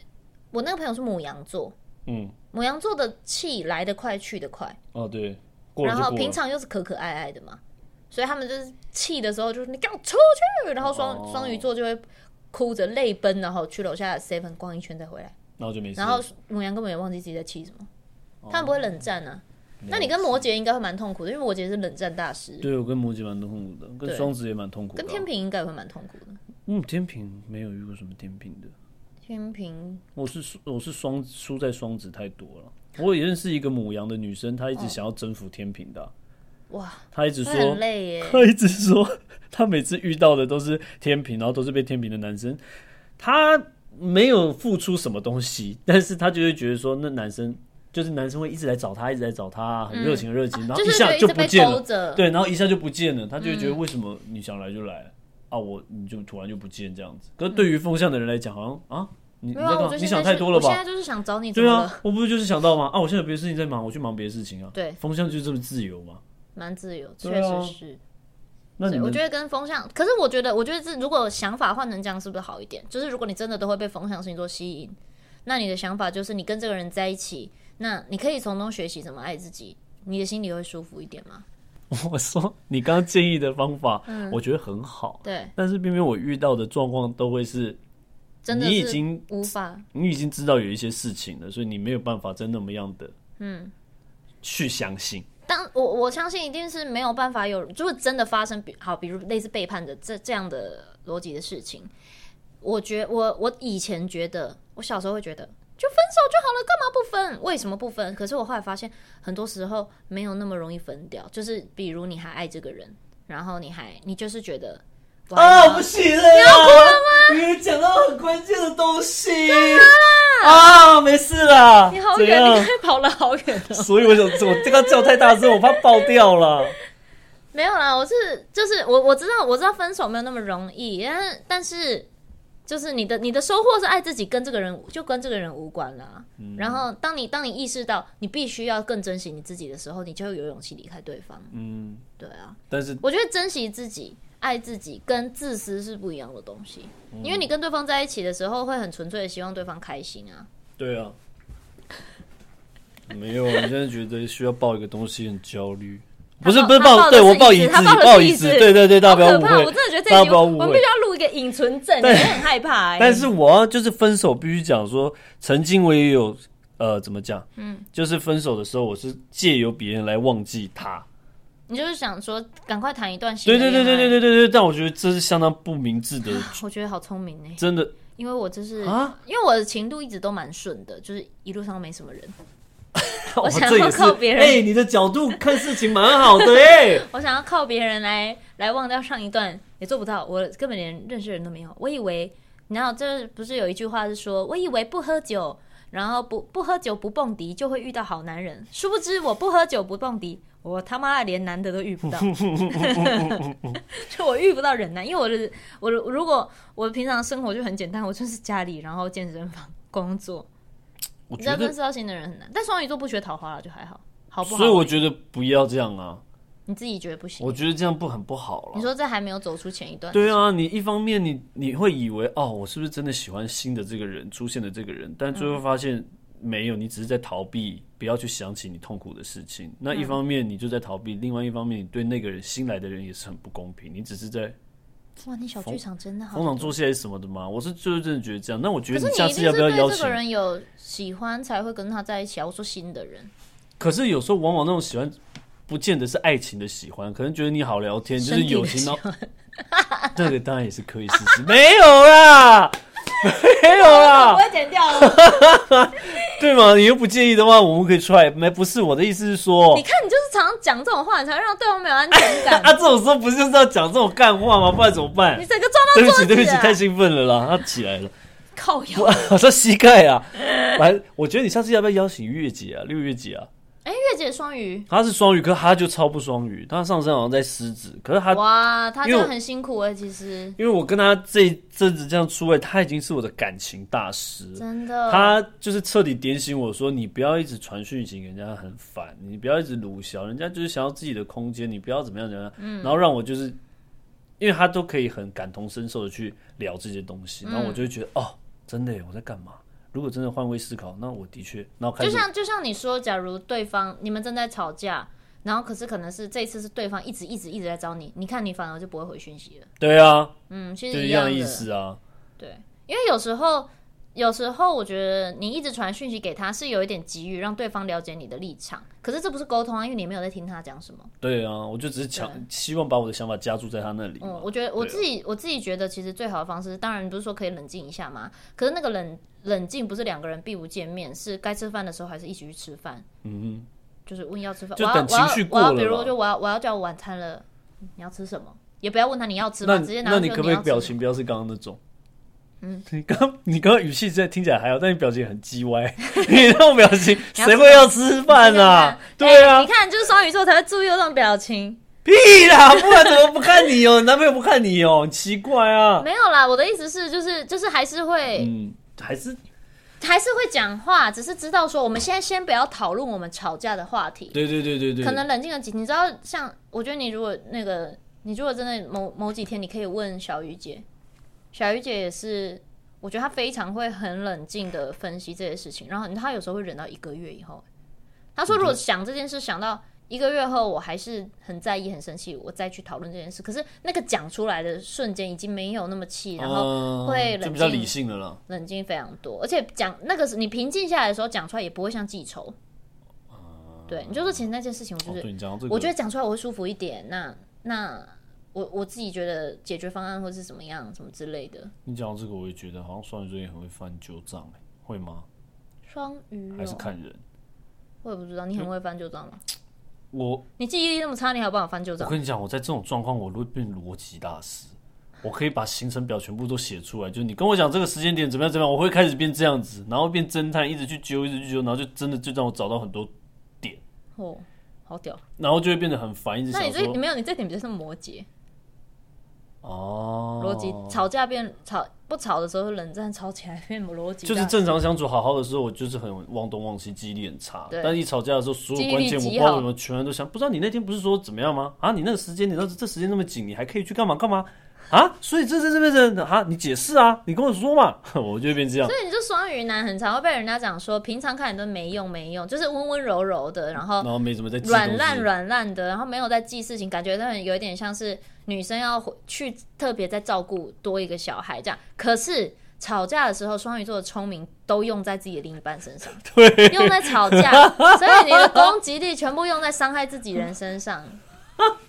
我那个朋友是母羊座。嗯，母羊座的气来得快，去得快。哦，对。然后平常又是可可爱爱的嘛，所以他们就是气的时候就是你给我出去，然后双双、哦、鱼座就会哭着泪奔，然后去楼下 seven 逛一圈再回来，然后就没事。然后母羊根本也忘记自己在气什么，哦、他们不会冷战啊。那你跟摩羯应该会蛮痛苦的，因为摩羯是冷战大师。对，我跟摩羯蛮痛苦的，跟双子也蛮痛苦的。跟天平应该也会蛮痛苦的。嗯，天平没有遇过什么天平的。天平，我是我是双输在双子太多了。我也认识一个母羊的女生，她一直想要征服天平的、啊。哇，她一直说很累耶。她一直说，她每次遇到的都是天平，然后都是被天平的男生。她没有付出什么东西，但是她就会觉得说，那男生就是男生会一直来找她，一直来找她，很热情很热情，然后一下就不见了。对，然后一下就不见了，她就会觉得为什么你想来就来啊？我你就突然就不见这样子。可是对于风向的人来讲，好像啊。你在干嘛？你想太多了吧？我现在就是想找你。对啊，我不是就是想到吗？啊，我现在有别的事情在忙，我去忙别的事情啊。对，风向就是这么自由嘛。蛮自由，确实是。那你我觉得跟风向，可是我觉得，我觉得这如果想法换成这样，是不是好一点？就是如果你真的都会被风象星座吸引，那你的想法就是，你跟这个人在一起，那你可以从中学习怎么爱自己，你的心里会舒服一点吗？我说你刚刚建议的方法，嗯，我觉得很好。对，但是偏偏我遇到的状况都会是。你已经无法，你已经知道有一些事情了，所以你没有办法真那么样的，嗯，去相信。当我我相信一定是没有办法有，如果真的发生，比好，比如类似背叛的这这样的逻辑的事情。我觉我我以前觉得，我小时候会觉得，就分手就好了，干嘛不分？为什么不分？可是我后来发现，很多时候没有那么容易分掉。就是比如你还爱这个人，然后你还你就是觉得。啊，不行了！你要哭了吗？因为讲到很关键的东西。啊，没事啦。你好远，样你还跑了好远哦。所以我想，我这个叫太大声，我怕爆掉了。没有啦，我是就是我我知道我知道分手没有那么容易，但是但是就是你的你的收获是爱自己，跟这个人就跟这个人无关啦。嗯、然后当你当你意识到你必须要更珍惜你自己的时候，你就会有勇气离开对方。嗯，对啊。但是我觉得珍惜自己。爱自己跟自私是不一样的东西，嗯、因为你跟对方在一起的时候，会很纯粹的希望对方开心啊。对啊，没有，我现在觉得需要抱一个东西很焦虑，不是不是抱，对我抱椅子，抱椅子，对对对，大家不要误会，我真的觉得这一集我们必须要录一个隐存证，对，很害怕。但是我要就是分手必须讲说，曾经我也有呃，怎么讲？嗯，就是分手的时候，我是借由别人来忘记他。你就是想说，赶快谈一段新的恋爱。对对对对对对对，但我觉得这是相当不明智的。我觉得好聪明呢，真的。因为我就是啊，因为我的情路一直都蛮顺的，就是一路上没什么 人。我想要靠别人。哎，你的角度看事情蛮好的哎。我想要靠别人来来忘掉上一段，也做不到。我根本连认识人都没有。我以为，然后这不是有一句话是说，我以为不喝酒，然后不不喝酒不蹦迪就会遇到好男人。殊不知，我不喝酒不蹦迪。我他妈的连男的都遇不到，就我遇不到人男，因为我的我如果我平常生活就很简单，我就是家里，然后健身房工作。我觉得认识到新的人很难，但双鱼座不学桃花了就还好，好不好？所以我觉得不要这样啊，你自己觉得不行？我觉得这样不很不好了。你说这还没有走出前一段？对啊，你一方面你你会以为哦，我是不是真的喜欢新的这个人出现的这个人？但最后发现没有，你只是在逃避，不要去想起你痛苦的事情。那一方面你就在逃避，另外一方面你对那个人新来的人也是很不公平。你只是在哇，你小剧场真的好，逢场作戏还是什么的吗？我是就是真的觉得这样。那我觉得你下次要不要邀请？这个人有喜欢才会跟他在一起啊？我说新的人，可是有时候往往那种喜欢。不见得是爱情的喜欢，可能觉得你好聊天，就是友情哦。这个 当然也是可以试试。没有啦，没有啦，我会剪掉了。对吗？你又不介意的话，我们可以出来。没，不是我的意思是说，你看你就是常常讲这种话，你才会让对方没有安全感。啊，这种时候不就是要讲这种干话吗？不然怎么办？你整个撞到桌子。对不起，对不起，太兴奋了啦！他起来了，靠腰，我说膝盖啊。来，我觉得你下次要不要邀请月姐啊？六月姐啊？哎，月姐双鱼，他是双鱼，可是他就超不双鱼。他上身好像在狮子，可是他哇，他真的很辛苦哎。其实，因为我跟他这阵子这样出位，他已经是我的感情大师，真的。他就是彻底点醒我说，你不要一直传讯息，人家很烦；你不要一直鲁小，人家就是想要自己的空间，你不要怎么样怎么样。嗯。然后让我就是，因为他都可以很感同身受的去聊这些东西，然后我就会觉得，哦，真的耶，我在干嘛？如果真的换位思考，那我的确，然后开始就像就像你说，假如对方你们正在吵架，然后可是可能是这一次是对方一直一直一直在找你，你看你反而就不会回讯息了。对啊，嗯，其实一样的意思啊。对，因为有时候。有时候我觉得你一直传讯息给他是有一点急于让对方了解你的立场，可是这不是沟通啊，因为你没有在听他讲什么。对啊，我就只是强希望把我的想法加注在他那里。嗯，我觉得我自己、啊、我自己觉得其实最好的方式，当然不是说可以冷静一下嘛，可是那个冷冷静不是两个人避不见面，是该吃饭的时候还是一起去吃饭。嗯哼，就是问要吃饭，就等情绪过了我要我要，比如就我要我要叫晚餐了，你要吃什么？也不要问他你要吃吗？直接拿。那你可不可以表情不要是刚刚那种？嗯，你刚你刚刚语气在听起来还好，但你表情很叽歪。你那种表情，谁会要吃饭啊？对啊，你看，就是双鱼座才会注意这种表情。屁啦，不然怎么不看你哦？男朋友不看你哦？奇怪啊。没有啦，我的意思是，就是就是还是会，嗯，还是还是会讲话，只是知道说，我们现在先不要讨论我们吵架的话题。对对对对对，可能冷静了几，你知道，像我觉得你如果那个，你如果真的某某几天，你可以问小鱼姐。小鱼姐也是，我觉得她非常会很冷静的分析这些事情，然后她有时候会忍到一个月以后。她说，如果想这件事想到一个月后，我还是很在意、很生气，我再去讨论这件事。可是那个讲出来的瞬间已经没有那么气，然后会冷静，比较理性的了，冷静非常多。而且讲那个是你平静下来的时候讲出来也不会像记仇。对，你就说其实那件事情，我就是我觉得讲出来我会舒服一点。那那。我我自己觉得解决方案或是怎么样，什么之类的。你讲到这个，我也觉得好像双鱼座也很会翻旧账，哎，会吗？双鱼还是看人，我也不知道。你很会翻旧账吗？我你记忆力那么差，你还有办法翻旧账？我跟你讲，我在这种状况，我都会变逻辑大师。我可以把行程表全部都写出来，就是你跟我讲这个时间点怎么样怎么样，我会开始变这样子，然后变侦探，一直去揪，一直去揪，然后就真的就让我找到很多点。哦，好屌！然后就会变得很烦，一直。那你这你没有，你这点比较像摩羯。哦，逻辑吵架变吵不吵的时候冷战，吵起来变逻辑。就是正常相处好好的时候，我就是很忘东忘西，记忆力很差。但一吵架的时候，所有关键我不知道怎么全都想。不知道你那天不是说怎么样吗？啊，你那个时间，你那这时间那么紧，你还可以去干嘛干嘛？啊，所以这这这这这啊，你解释啊，你跟我说嘛，我就会变这样。所以你就双鱼男很常会被人家讲说，平常看你都没用没用，就是温温柔柔的，然后然后没怎么在软烂软烂的，然后没有在记事情，感觉他们有一点像是女生要去特别在照顾多一个小孩这样。可是吵架的时候，双鱼座的聪明都用在自己的另一半身上，对，用在吵架，所以你的攻击力全部用在伤害自己人身上。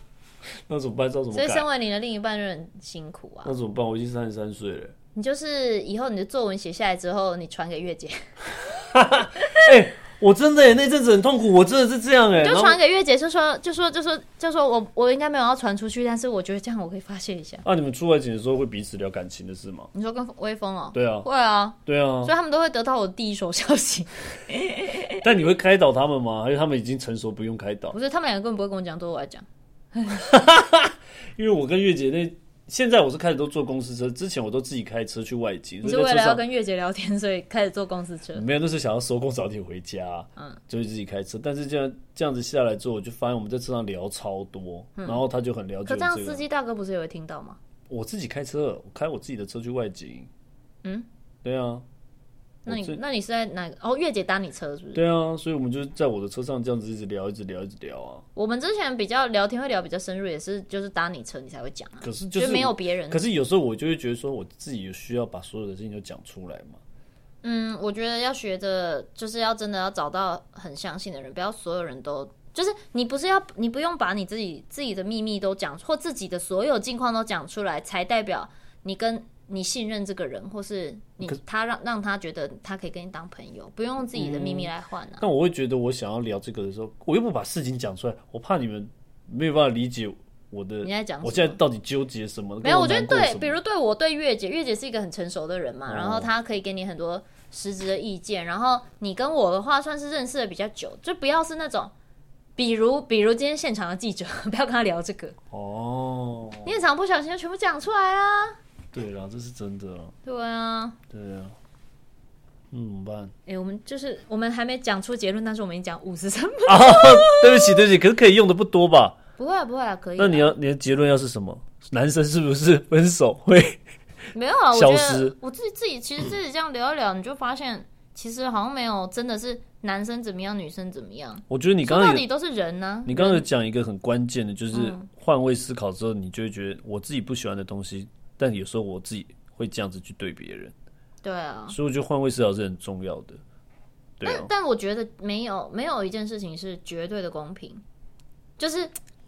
那怎么办？怎么？所以，身为你的另一半就很辛苦啊。那怎么办？我已经三十三岁了。你就是以后你的作文写下来之后，你传给月姐。哎、欸，我真的那阵子很痛苦，我真的是这样哎。就传给月姐，就说就说就说就说我我应该没有要传出去，但是我觉得这样我可以发泄一下。啊，你们出外景的时候会彼此聊感情的事吗？你说跟微风哦、喔？对啊，会啊，对啊，所以他们都会得到我第一手消息。但你会开导他们吗？还是他们已经成熟不用开导？不是，他们两个根本不会跟我讲，都是我来讲。因为我跟月姐那现在我是开始都坐公司车，之前我都自己开车去外景。你是为了要跟月姐聊天，所以开始坐公司车？没有，那是想要收工早点回家，嗯，就是自己开车。但是这样这样子下来之后，我就发现我们在车上聊超多，嗯、然后他就很了解、这个。可这样司机大哥不是也会听到吗？我自己开车，我开我自己的车去外景。嗯，对啊。那你那你是在哪？哦，月姐搭你车是不是？对啊，所以我们就在我的车上这样子一直聊，一直聊，一直聊啊。我们之前比较聊天会聊比较深入，也是就是搭你车你才会讲啊。可是就是没有别人。可是有时候我就会觉得说，我自己有需要把所有的事情都讲出来嘛。嗯，我觉得要学着，就是要真的要找到很相信的人，不要所有人都就是你不是要你不用把你自己自己的秘密都讲，或自己的所有近况都讲出来，才代表你跟。你信任这个人，或是你他让让他觉得他可以跟你当朋友，不用用自己的秘密来换啊。但我会觉得，我想要聊这个的时候，我又不把事情讲出来，我怕你们没有办法理解我的。你在讲，我现在到底纠结什么？没有，我觉得对，比如对我对月姐，月姐是一个很成熟的人嘛，然后她可以给你很多实质的意见。然后你跟我的话，算是认识的比较久，就不要是那种，比如比如今天现场的记者，不要跟他聊这个哦。你很常不小心就全部讲出来啊。对啦，这是真的。对啊，对啊，嗯，怎么办？哎、欸，我们就是我们还没讲出结论，但是我们已经讲五十三 分啊。对不起，对不起，可是可以用的不多吧？不会啊，不会啊，可以。那你要你的结论要是什么？男生是不是分手会 没有啊？消失？我自己自己其实自己这样聊一聊，你就发现其实好像没有真的是男生怎么样，女生怎么样。我觉得你刚刚到底都是人呢、啊。你刚刚有讲一个很关键的，就是换位思考之后，你就会觉得我自己不喜欢的东西。但有时候我自己会这样子去对别人，对啊，所以我觉得换位思考是很重要的。对啊，但但我觉得没有没有一件事情是绝对的公平，就是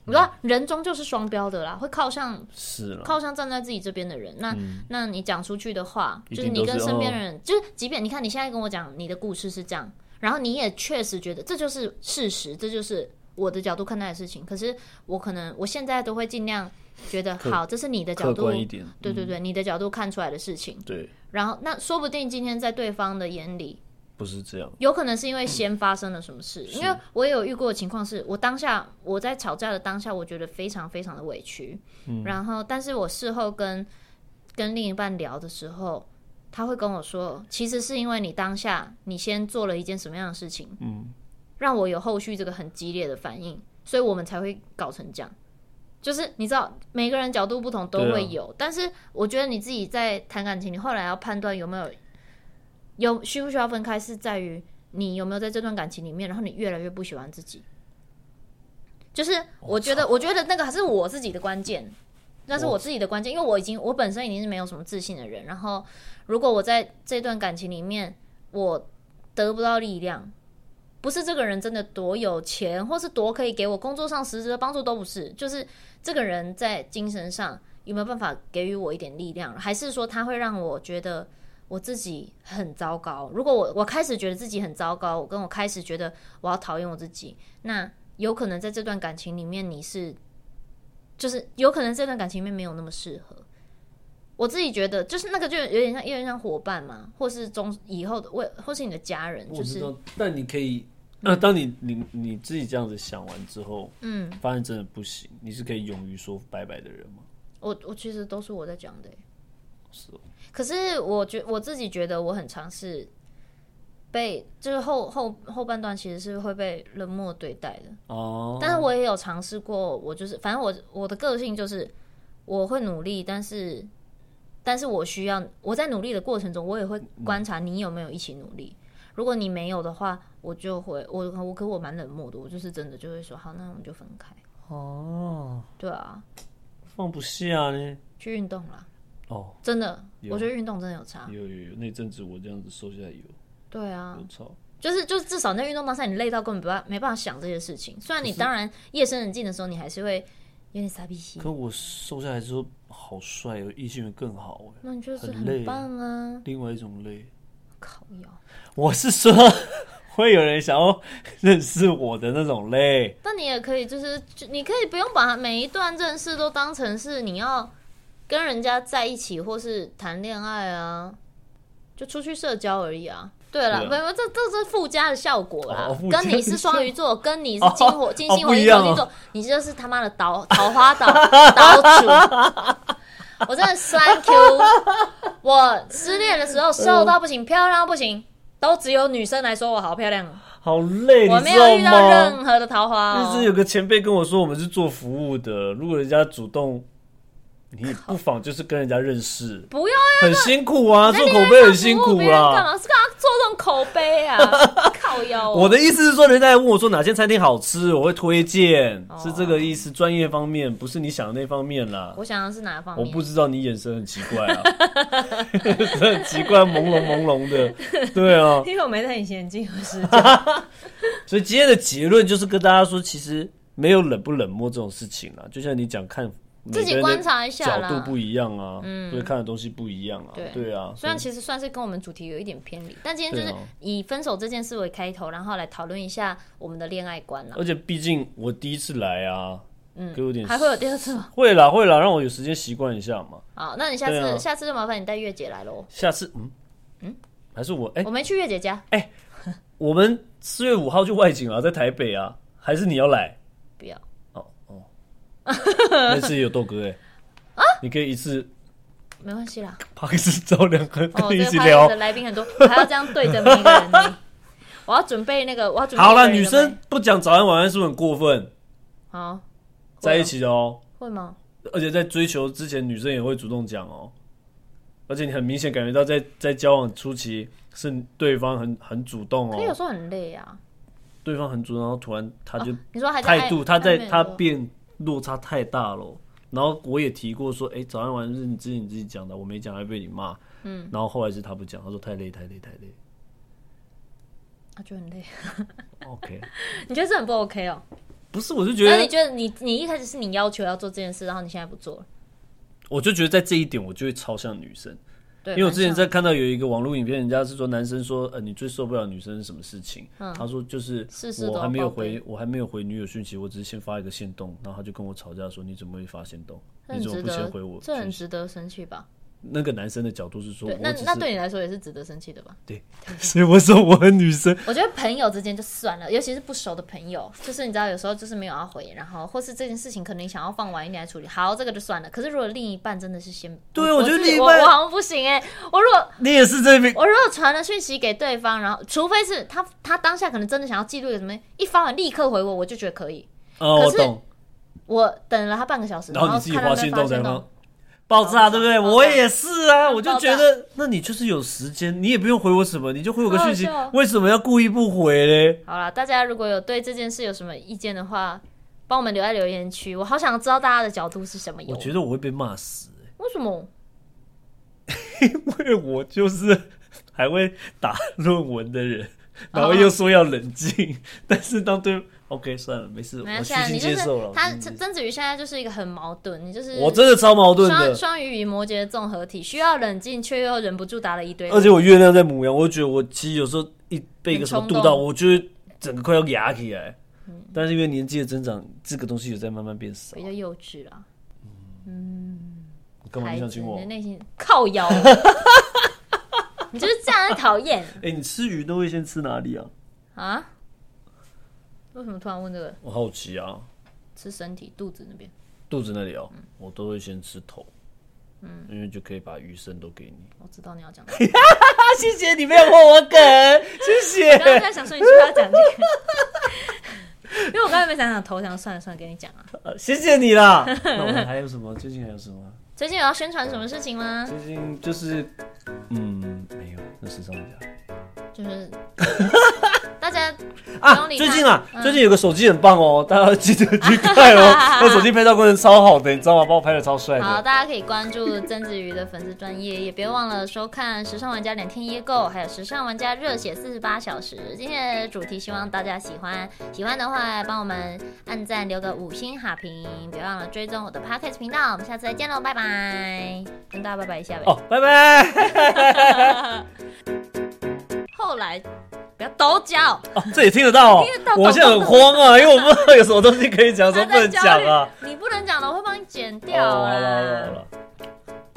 你知道人终究是双标的啦，会靠向是靠向站在自己这边的人。那、嗯、那你讲出去的话，就是你跟身边的人，就是即便你看你现在跟我讲你的故事是这样，然后你也确实觉得这就是事实，这就是我的角度看待的事情。可是我可能我现在都会尽量。觉得好，这是你的角度，对对对，你的角度看出来的事情。对，然后那说不定今天在对方的眼里不是这样，有可能是因为先发生了什么事。因为我也有遇过的情况，是我当下我在吵架的当下，我觉得非常非常的委屈。嗯然后但是我事后跟跟另一半聊的时候，他会跟我说，其实是因为你当下你先做了一件什么样的事情，嗯，让我有后续这个很激烈的反应，所以我们才会搞成这样。就是你知道，每个人角度不同都会有，啊、但是我觉得你自己在谈感情，你后来要判断有没有有需不需要分开，是在于你有没有在这段感情里面，然后你越来越不喜欢自己。就是我觉得，我觉得那个还是我自己的关键，那是我自己的关键，因为我已经我本身已经是没有什么自信的人，然后如果我在这段感情里面我得不到力量。不是这个人真的多有钱，或是多可以给我工作上实质的帮助，都不是。就是这个人在精神上有没有办法给予我一点力量，还是说他会让我觉得我自己很糟糕？如果我我开始觉得自己很糟糕，我跟我开始觉得我要讨厌我自己，那有可能在这段感情里面你是，就是有可能这段感情面没有那么适合。我自己觉得，就是那个就有点像，有点像伙伴嘛，或是中以后的为，或是你的家人，就是。但你可以。那当你你你自己这样子想完之后，嗯，发现真的不行，你是可以勇于说拜拜的人吗？我我其实都是我在讲的，是哦。可是我觉我自己觉得我很尝试被，就是后后后半段其实是会被冷漠对待的哦。但是我也有尝试过，我就是反正我我的个性就是我会努力，但是但是我需要我在努力的过程中，我也会观察你有没有一起努力。如果你没有的话，我就会我我可我蛮冷漠的，我就是真的就会说好，那我们就分开。哦，对啊，放不下呢，去运动啦。哦，真的，我觉得运动真的有差。有有有，那阵子我这样子瘦下来有。对啊，有差。就是就是至少在运动当下，你累到根本不要没办法想这些事情。虽然你当然夜深人静的时候，你还是会有点傻逼心。可我瘦下来之后好帅哦，异性缘更好哎。那你就是很棒啊。另外一种累。靠腰，我是说，会有人想要认识我的那种累。但你也可以，就是你可以不用把每一段认识都当成是你要跟人家在一起或是谈恋爱啊，就出去社交而已啊。对了，没有、啊，这这是附加的效果啦。哦、跟你是双鱼座，跟你是金火、金星火星座，你就是他妈的桃桃花岛 岛主。我真的酸 Q。我失恋的时候瘦到不行，漂亮到不行，都只有女生来说我好漂亮。好累，我没有遇到任何的桃花哦。就是有个前辈跟我说，我们是做服务的，如果人家主动。你不妨就是跟人家认识，不要很辛苦啊，做口碑很辛苦啊。干嘛是干嘛做这种口碑啊？靠腰。我的意思是说，人家来问我说哪间餐厅好吃，我会推荐，是这个意思。专业方面不是你想的那方面啦。我想的是哪方面？我不知道，你眼神很奇怪啊，很奇怪，朦胧朦胧的。对啊，因为我没戴隐形眼镜，是。所以今天的结论就是跟大家说，其实没有冷不冷漠这种事情啊，就像你讲看。自己观察一下啦，角度不一样啊，嗯，所以看的东西不一样啊，对对啊。虽然其实算是跟我们主题有一点偏离，但今天就是以分手这件事为开头，然后来讨论一下我们的恋爱观啦。而且毕竟我第一次来啊，嗯，给我点还会有第二次吗？会啦会啦，让我有时间习惯一下嘛。好，那你下次下次就麻烦你带月姐来喽。下次嗯嗯，还是我哎，我没去月姐家哎，我们四月五号就外景啊，在台北啊，还是你要来？不要。那次有豆哥哎，啊，你可以一次，没关系啦，怕一次找两个人一起聊。来宾很多，我还要这样对着每一个人。我要准备那个，我要准备。好了，女生不讲早安晚安是不是很过分？好，在一起的哦。会吗？而且在追求之前，女生也会主动讲哦。而且你很明显感觉到，在在交往初期是对方很很主动哦。可有时候很累啊。对方很主动，然后突然他就你说态度，他在他变。落差太大了，然后我也提过说，哎、欸，早安晚安是你自己你自己讲的，我没讲还被你骂，嗯，然后后来是他不讲，他说太累太累太累，他就很累，OK，你觉得这很不 OK 哦？不是，我就觉得，那你觉得你你一开始是你要求要做这件事，然后你现在不做了，我就觉得在这一点我就会超像女生。因为我之前在看到有一个网络影片，人家是说男生说，呃，你最受不了女生是什么事情？嗯、他说就是我还没有回，我还没有回女友讯息，我只是先发一个线动，然后他就跟我吵架说，你怎么会发线动？你怎么不先回我？这很值得生气吧？那个男生的角度是说，那那对你来说也是值得生气的吧？对，所以我说我很女生。我觉得朋友之间就算了，尤其是不熟的朋友，就是你知道有时候就是没有要回，然后或是这件事情可能你想要放晚一点来处理，好，这个就算了。可是如果另一半真的是先，对，我觉得另一半我好像不行哎，我如果你也是这边，我如果传了讯息给对方，然后除非是他他当下可能真的想要记录什么，一发完立刻回我，我就觉得可以。哦，我懂。我等了他半个小时，然后你自己发限动。爆炸对不对？我也是啊，我就觉得，那你就是有时间，你也不用回我什么，你就回我个讯息，为什么要故意不回嘞？好了，大家如果有对这件事有什么意见的话，帮我们留在留言区。我好想知道大家的角度是什么。我觉得我会被骂死。为什么？因为我就是还会打论文的人，然后又说要冷静，但是当对。OK，算了，没事，我虚心接受了。他曾子瑜现在就是一个很矛盾，你就是我真的超矛盾的。双鱼与摩羯的综合体，需要冷静却又忍不住打了一堆。而且我月亮在母羊，我觉得我其实有时候一被一个什么度到，我觉得整个快要压起来。但是因为年纪的增长，这个东西有在慢慢变少，比较幼稚了。嗯，干嘛你想亲我？你的内心靠腰，你就是这样讨厌。哎，你吃鱼都会先吃哪里啊？啊？为什么突然问这个？我好奇啊！吃身体肚子那边，肚子那里哦，嗯、我都会先吃头，嗯，因为就可以把余生都给你。我知道你要讲，谢谢你没有破我梗，谢谢。刚刚在想说你是不是要讲这个，因为我刚才没想想头，想算了算了，给你讲啊。呃谢谢你啦。那我们还有什么？最近还有什么？最近有要宣传什么事情吗？最近就是，嗯，没有，那时尚家。就是大家啊，最近啊，嗯、最近有个手机很棒哦，大家记得去看哦。那 手机拍照功能超好的，你知道吗？帮我拍的超帅的。好，大家可以关注曾子瑜的粉丝专业，也别忘了收看《时尚玩家两天一夜购》，还有《时尚玩家热血四十八小时》。今天的主题希望大家喜欢，喜欢的话帮我们按赞，留个五星好评，别忘了追踪我的 Podcast 频道。我们下次再见喽，拜拜，跟大家拜拜一下呗。哦，拜拜。后来不要抖脚哦，这也听得到哦。我现在很慌啊，因为我不知道有什么东西可以讲，什么不能讲啊。你不能讲了，我会帮你剪掉。好了好了好了，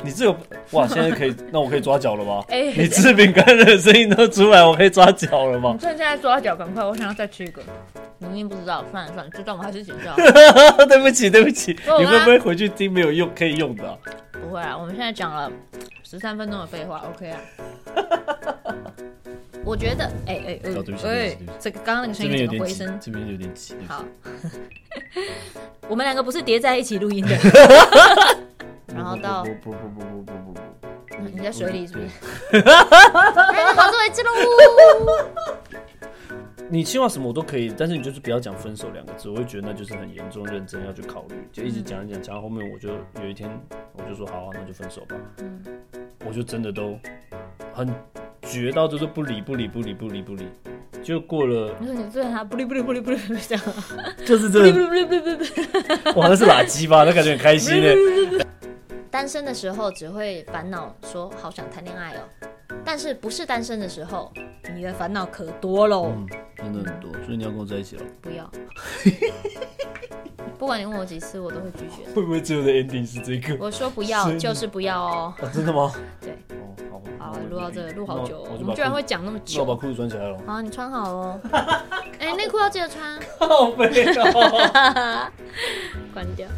你这个哇，现在可以，那我可以抓脚了吗？哎，你吃饼干的声音都出来，我可以抓脚了吗？你趁现在抓脚，赶快，我想要再吃一个。明明不知道，算了算了，知道我们还是剪掉。对不起对不起，你会不会回去听没有用可以用的？不会。啊，我们现在讲了十三分钟的废话，OK 啊？我觉得，哎哎哎，对这个刚刚那个声音怎么回声？这边有点急。好，我们两个不是叠在一起录音的。然后到不不不不不不不，你在水里是不是？好，作为记录。你期望什么我都可以，但是你就是不要讲分手两个字，我会觉得那就是很严重、认真要去考虑，就一直讲一讲，讲到后面我就有一天我就说好啊，那就分手吧，嗯、我就真的都很。绝到就是不理不理不理不理不理，就过了。你说你对他不理不理不理不理这样，就是这。不理不理不理不理。哇，那是垃圾吧？那感觉很开心呢。单身的时候只会烦恼说好想谈恋爱哦，但是不是单身的时候，你的烦恼可多喽。嗯，真的很多，所以你要跟我在一起了。不要。不管你问我几次，我都会拒绝。会不会最后的 ending 是这个？我说不要，就是不要哦。真的吗？对。好，录到这个录好久，我们居然会讲那么久。我把裤子穿起来了。好，你穿好哦。哎，内裤要记得穿。靠背哦。关掉。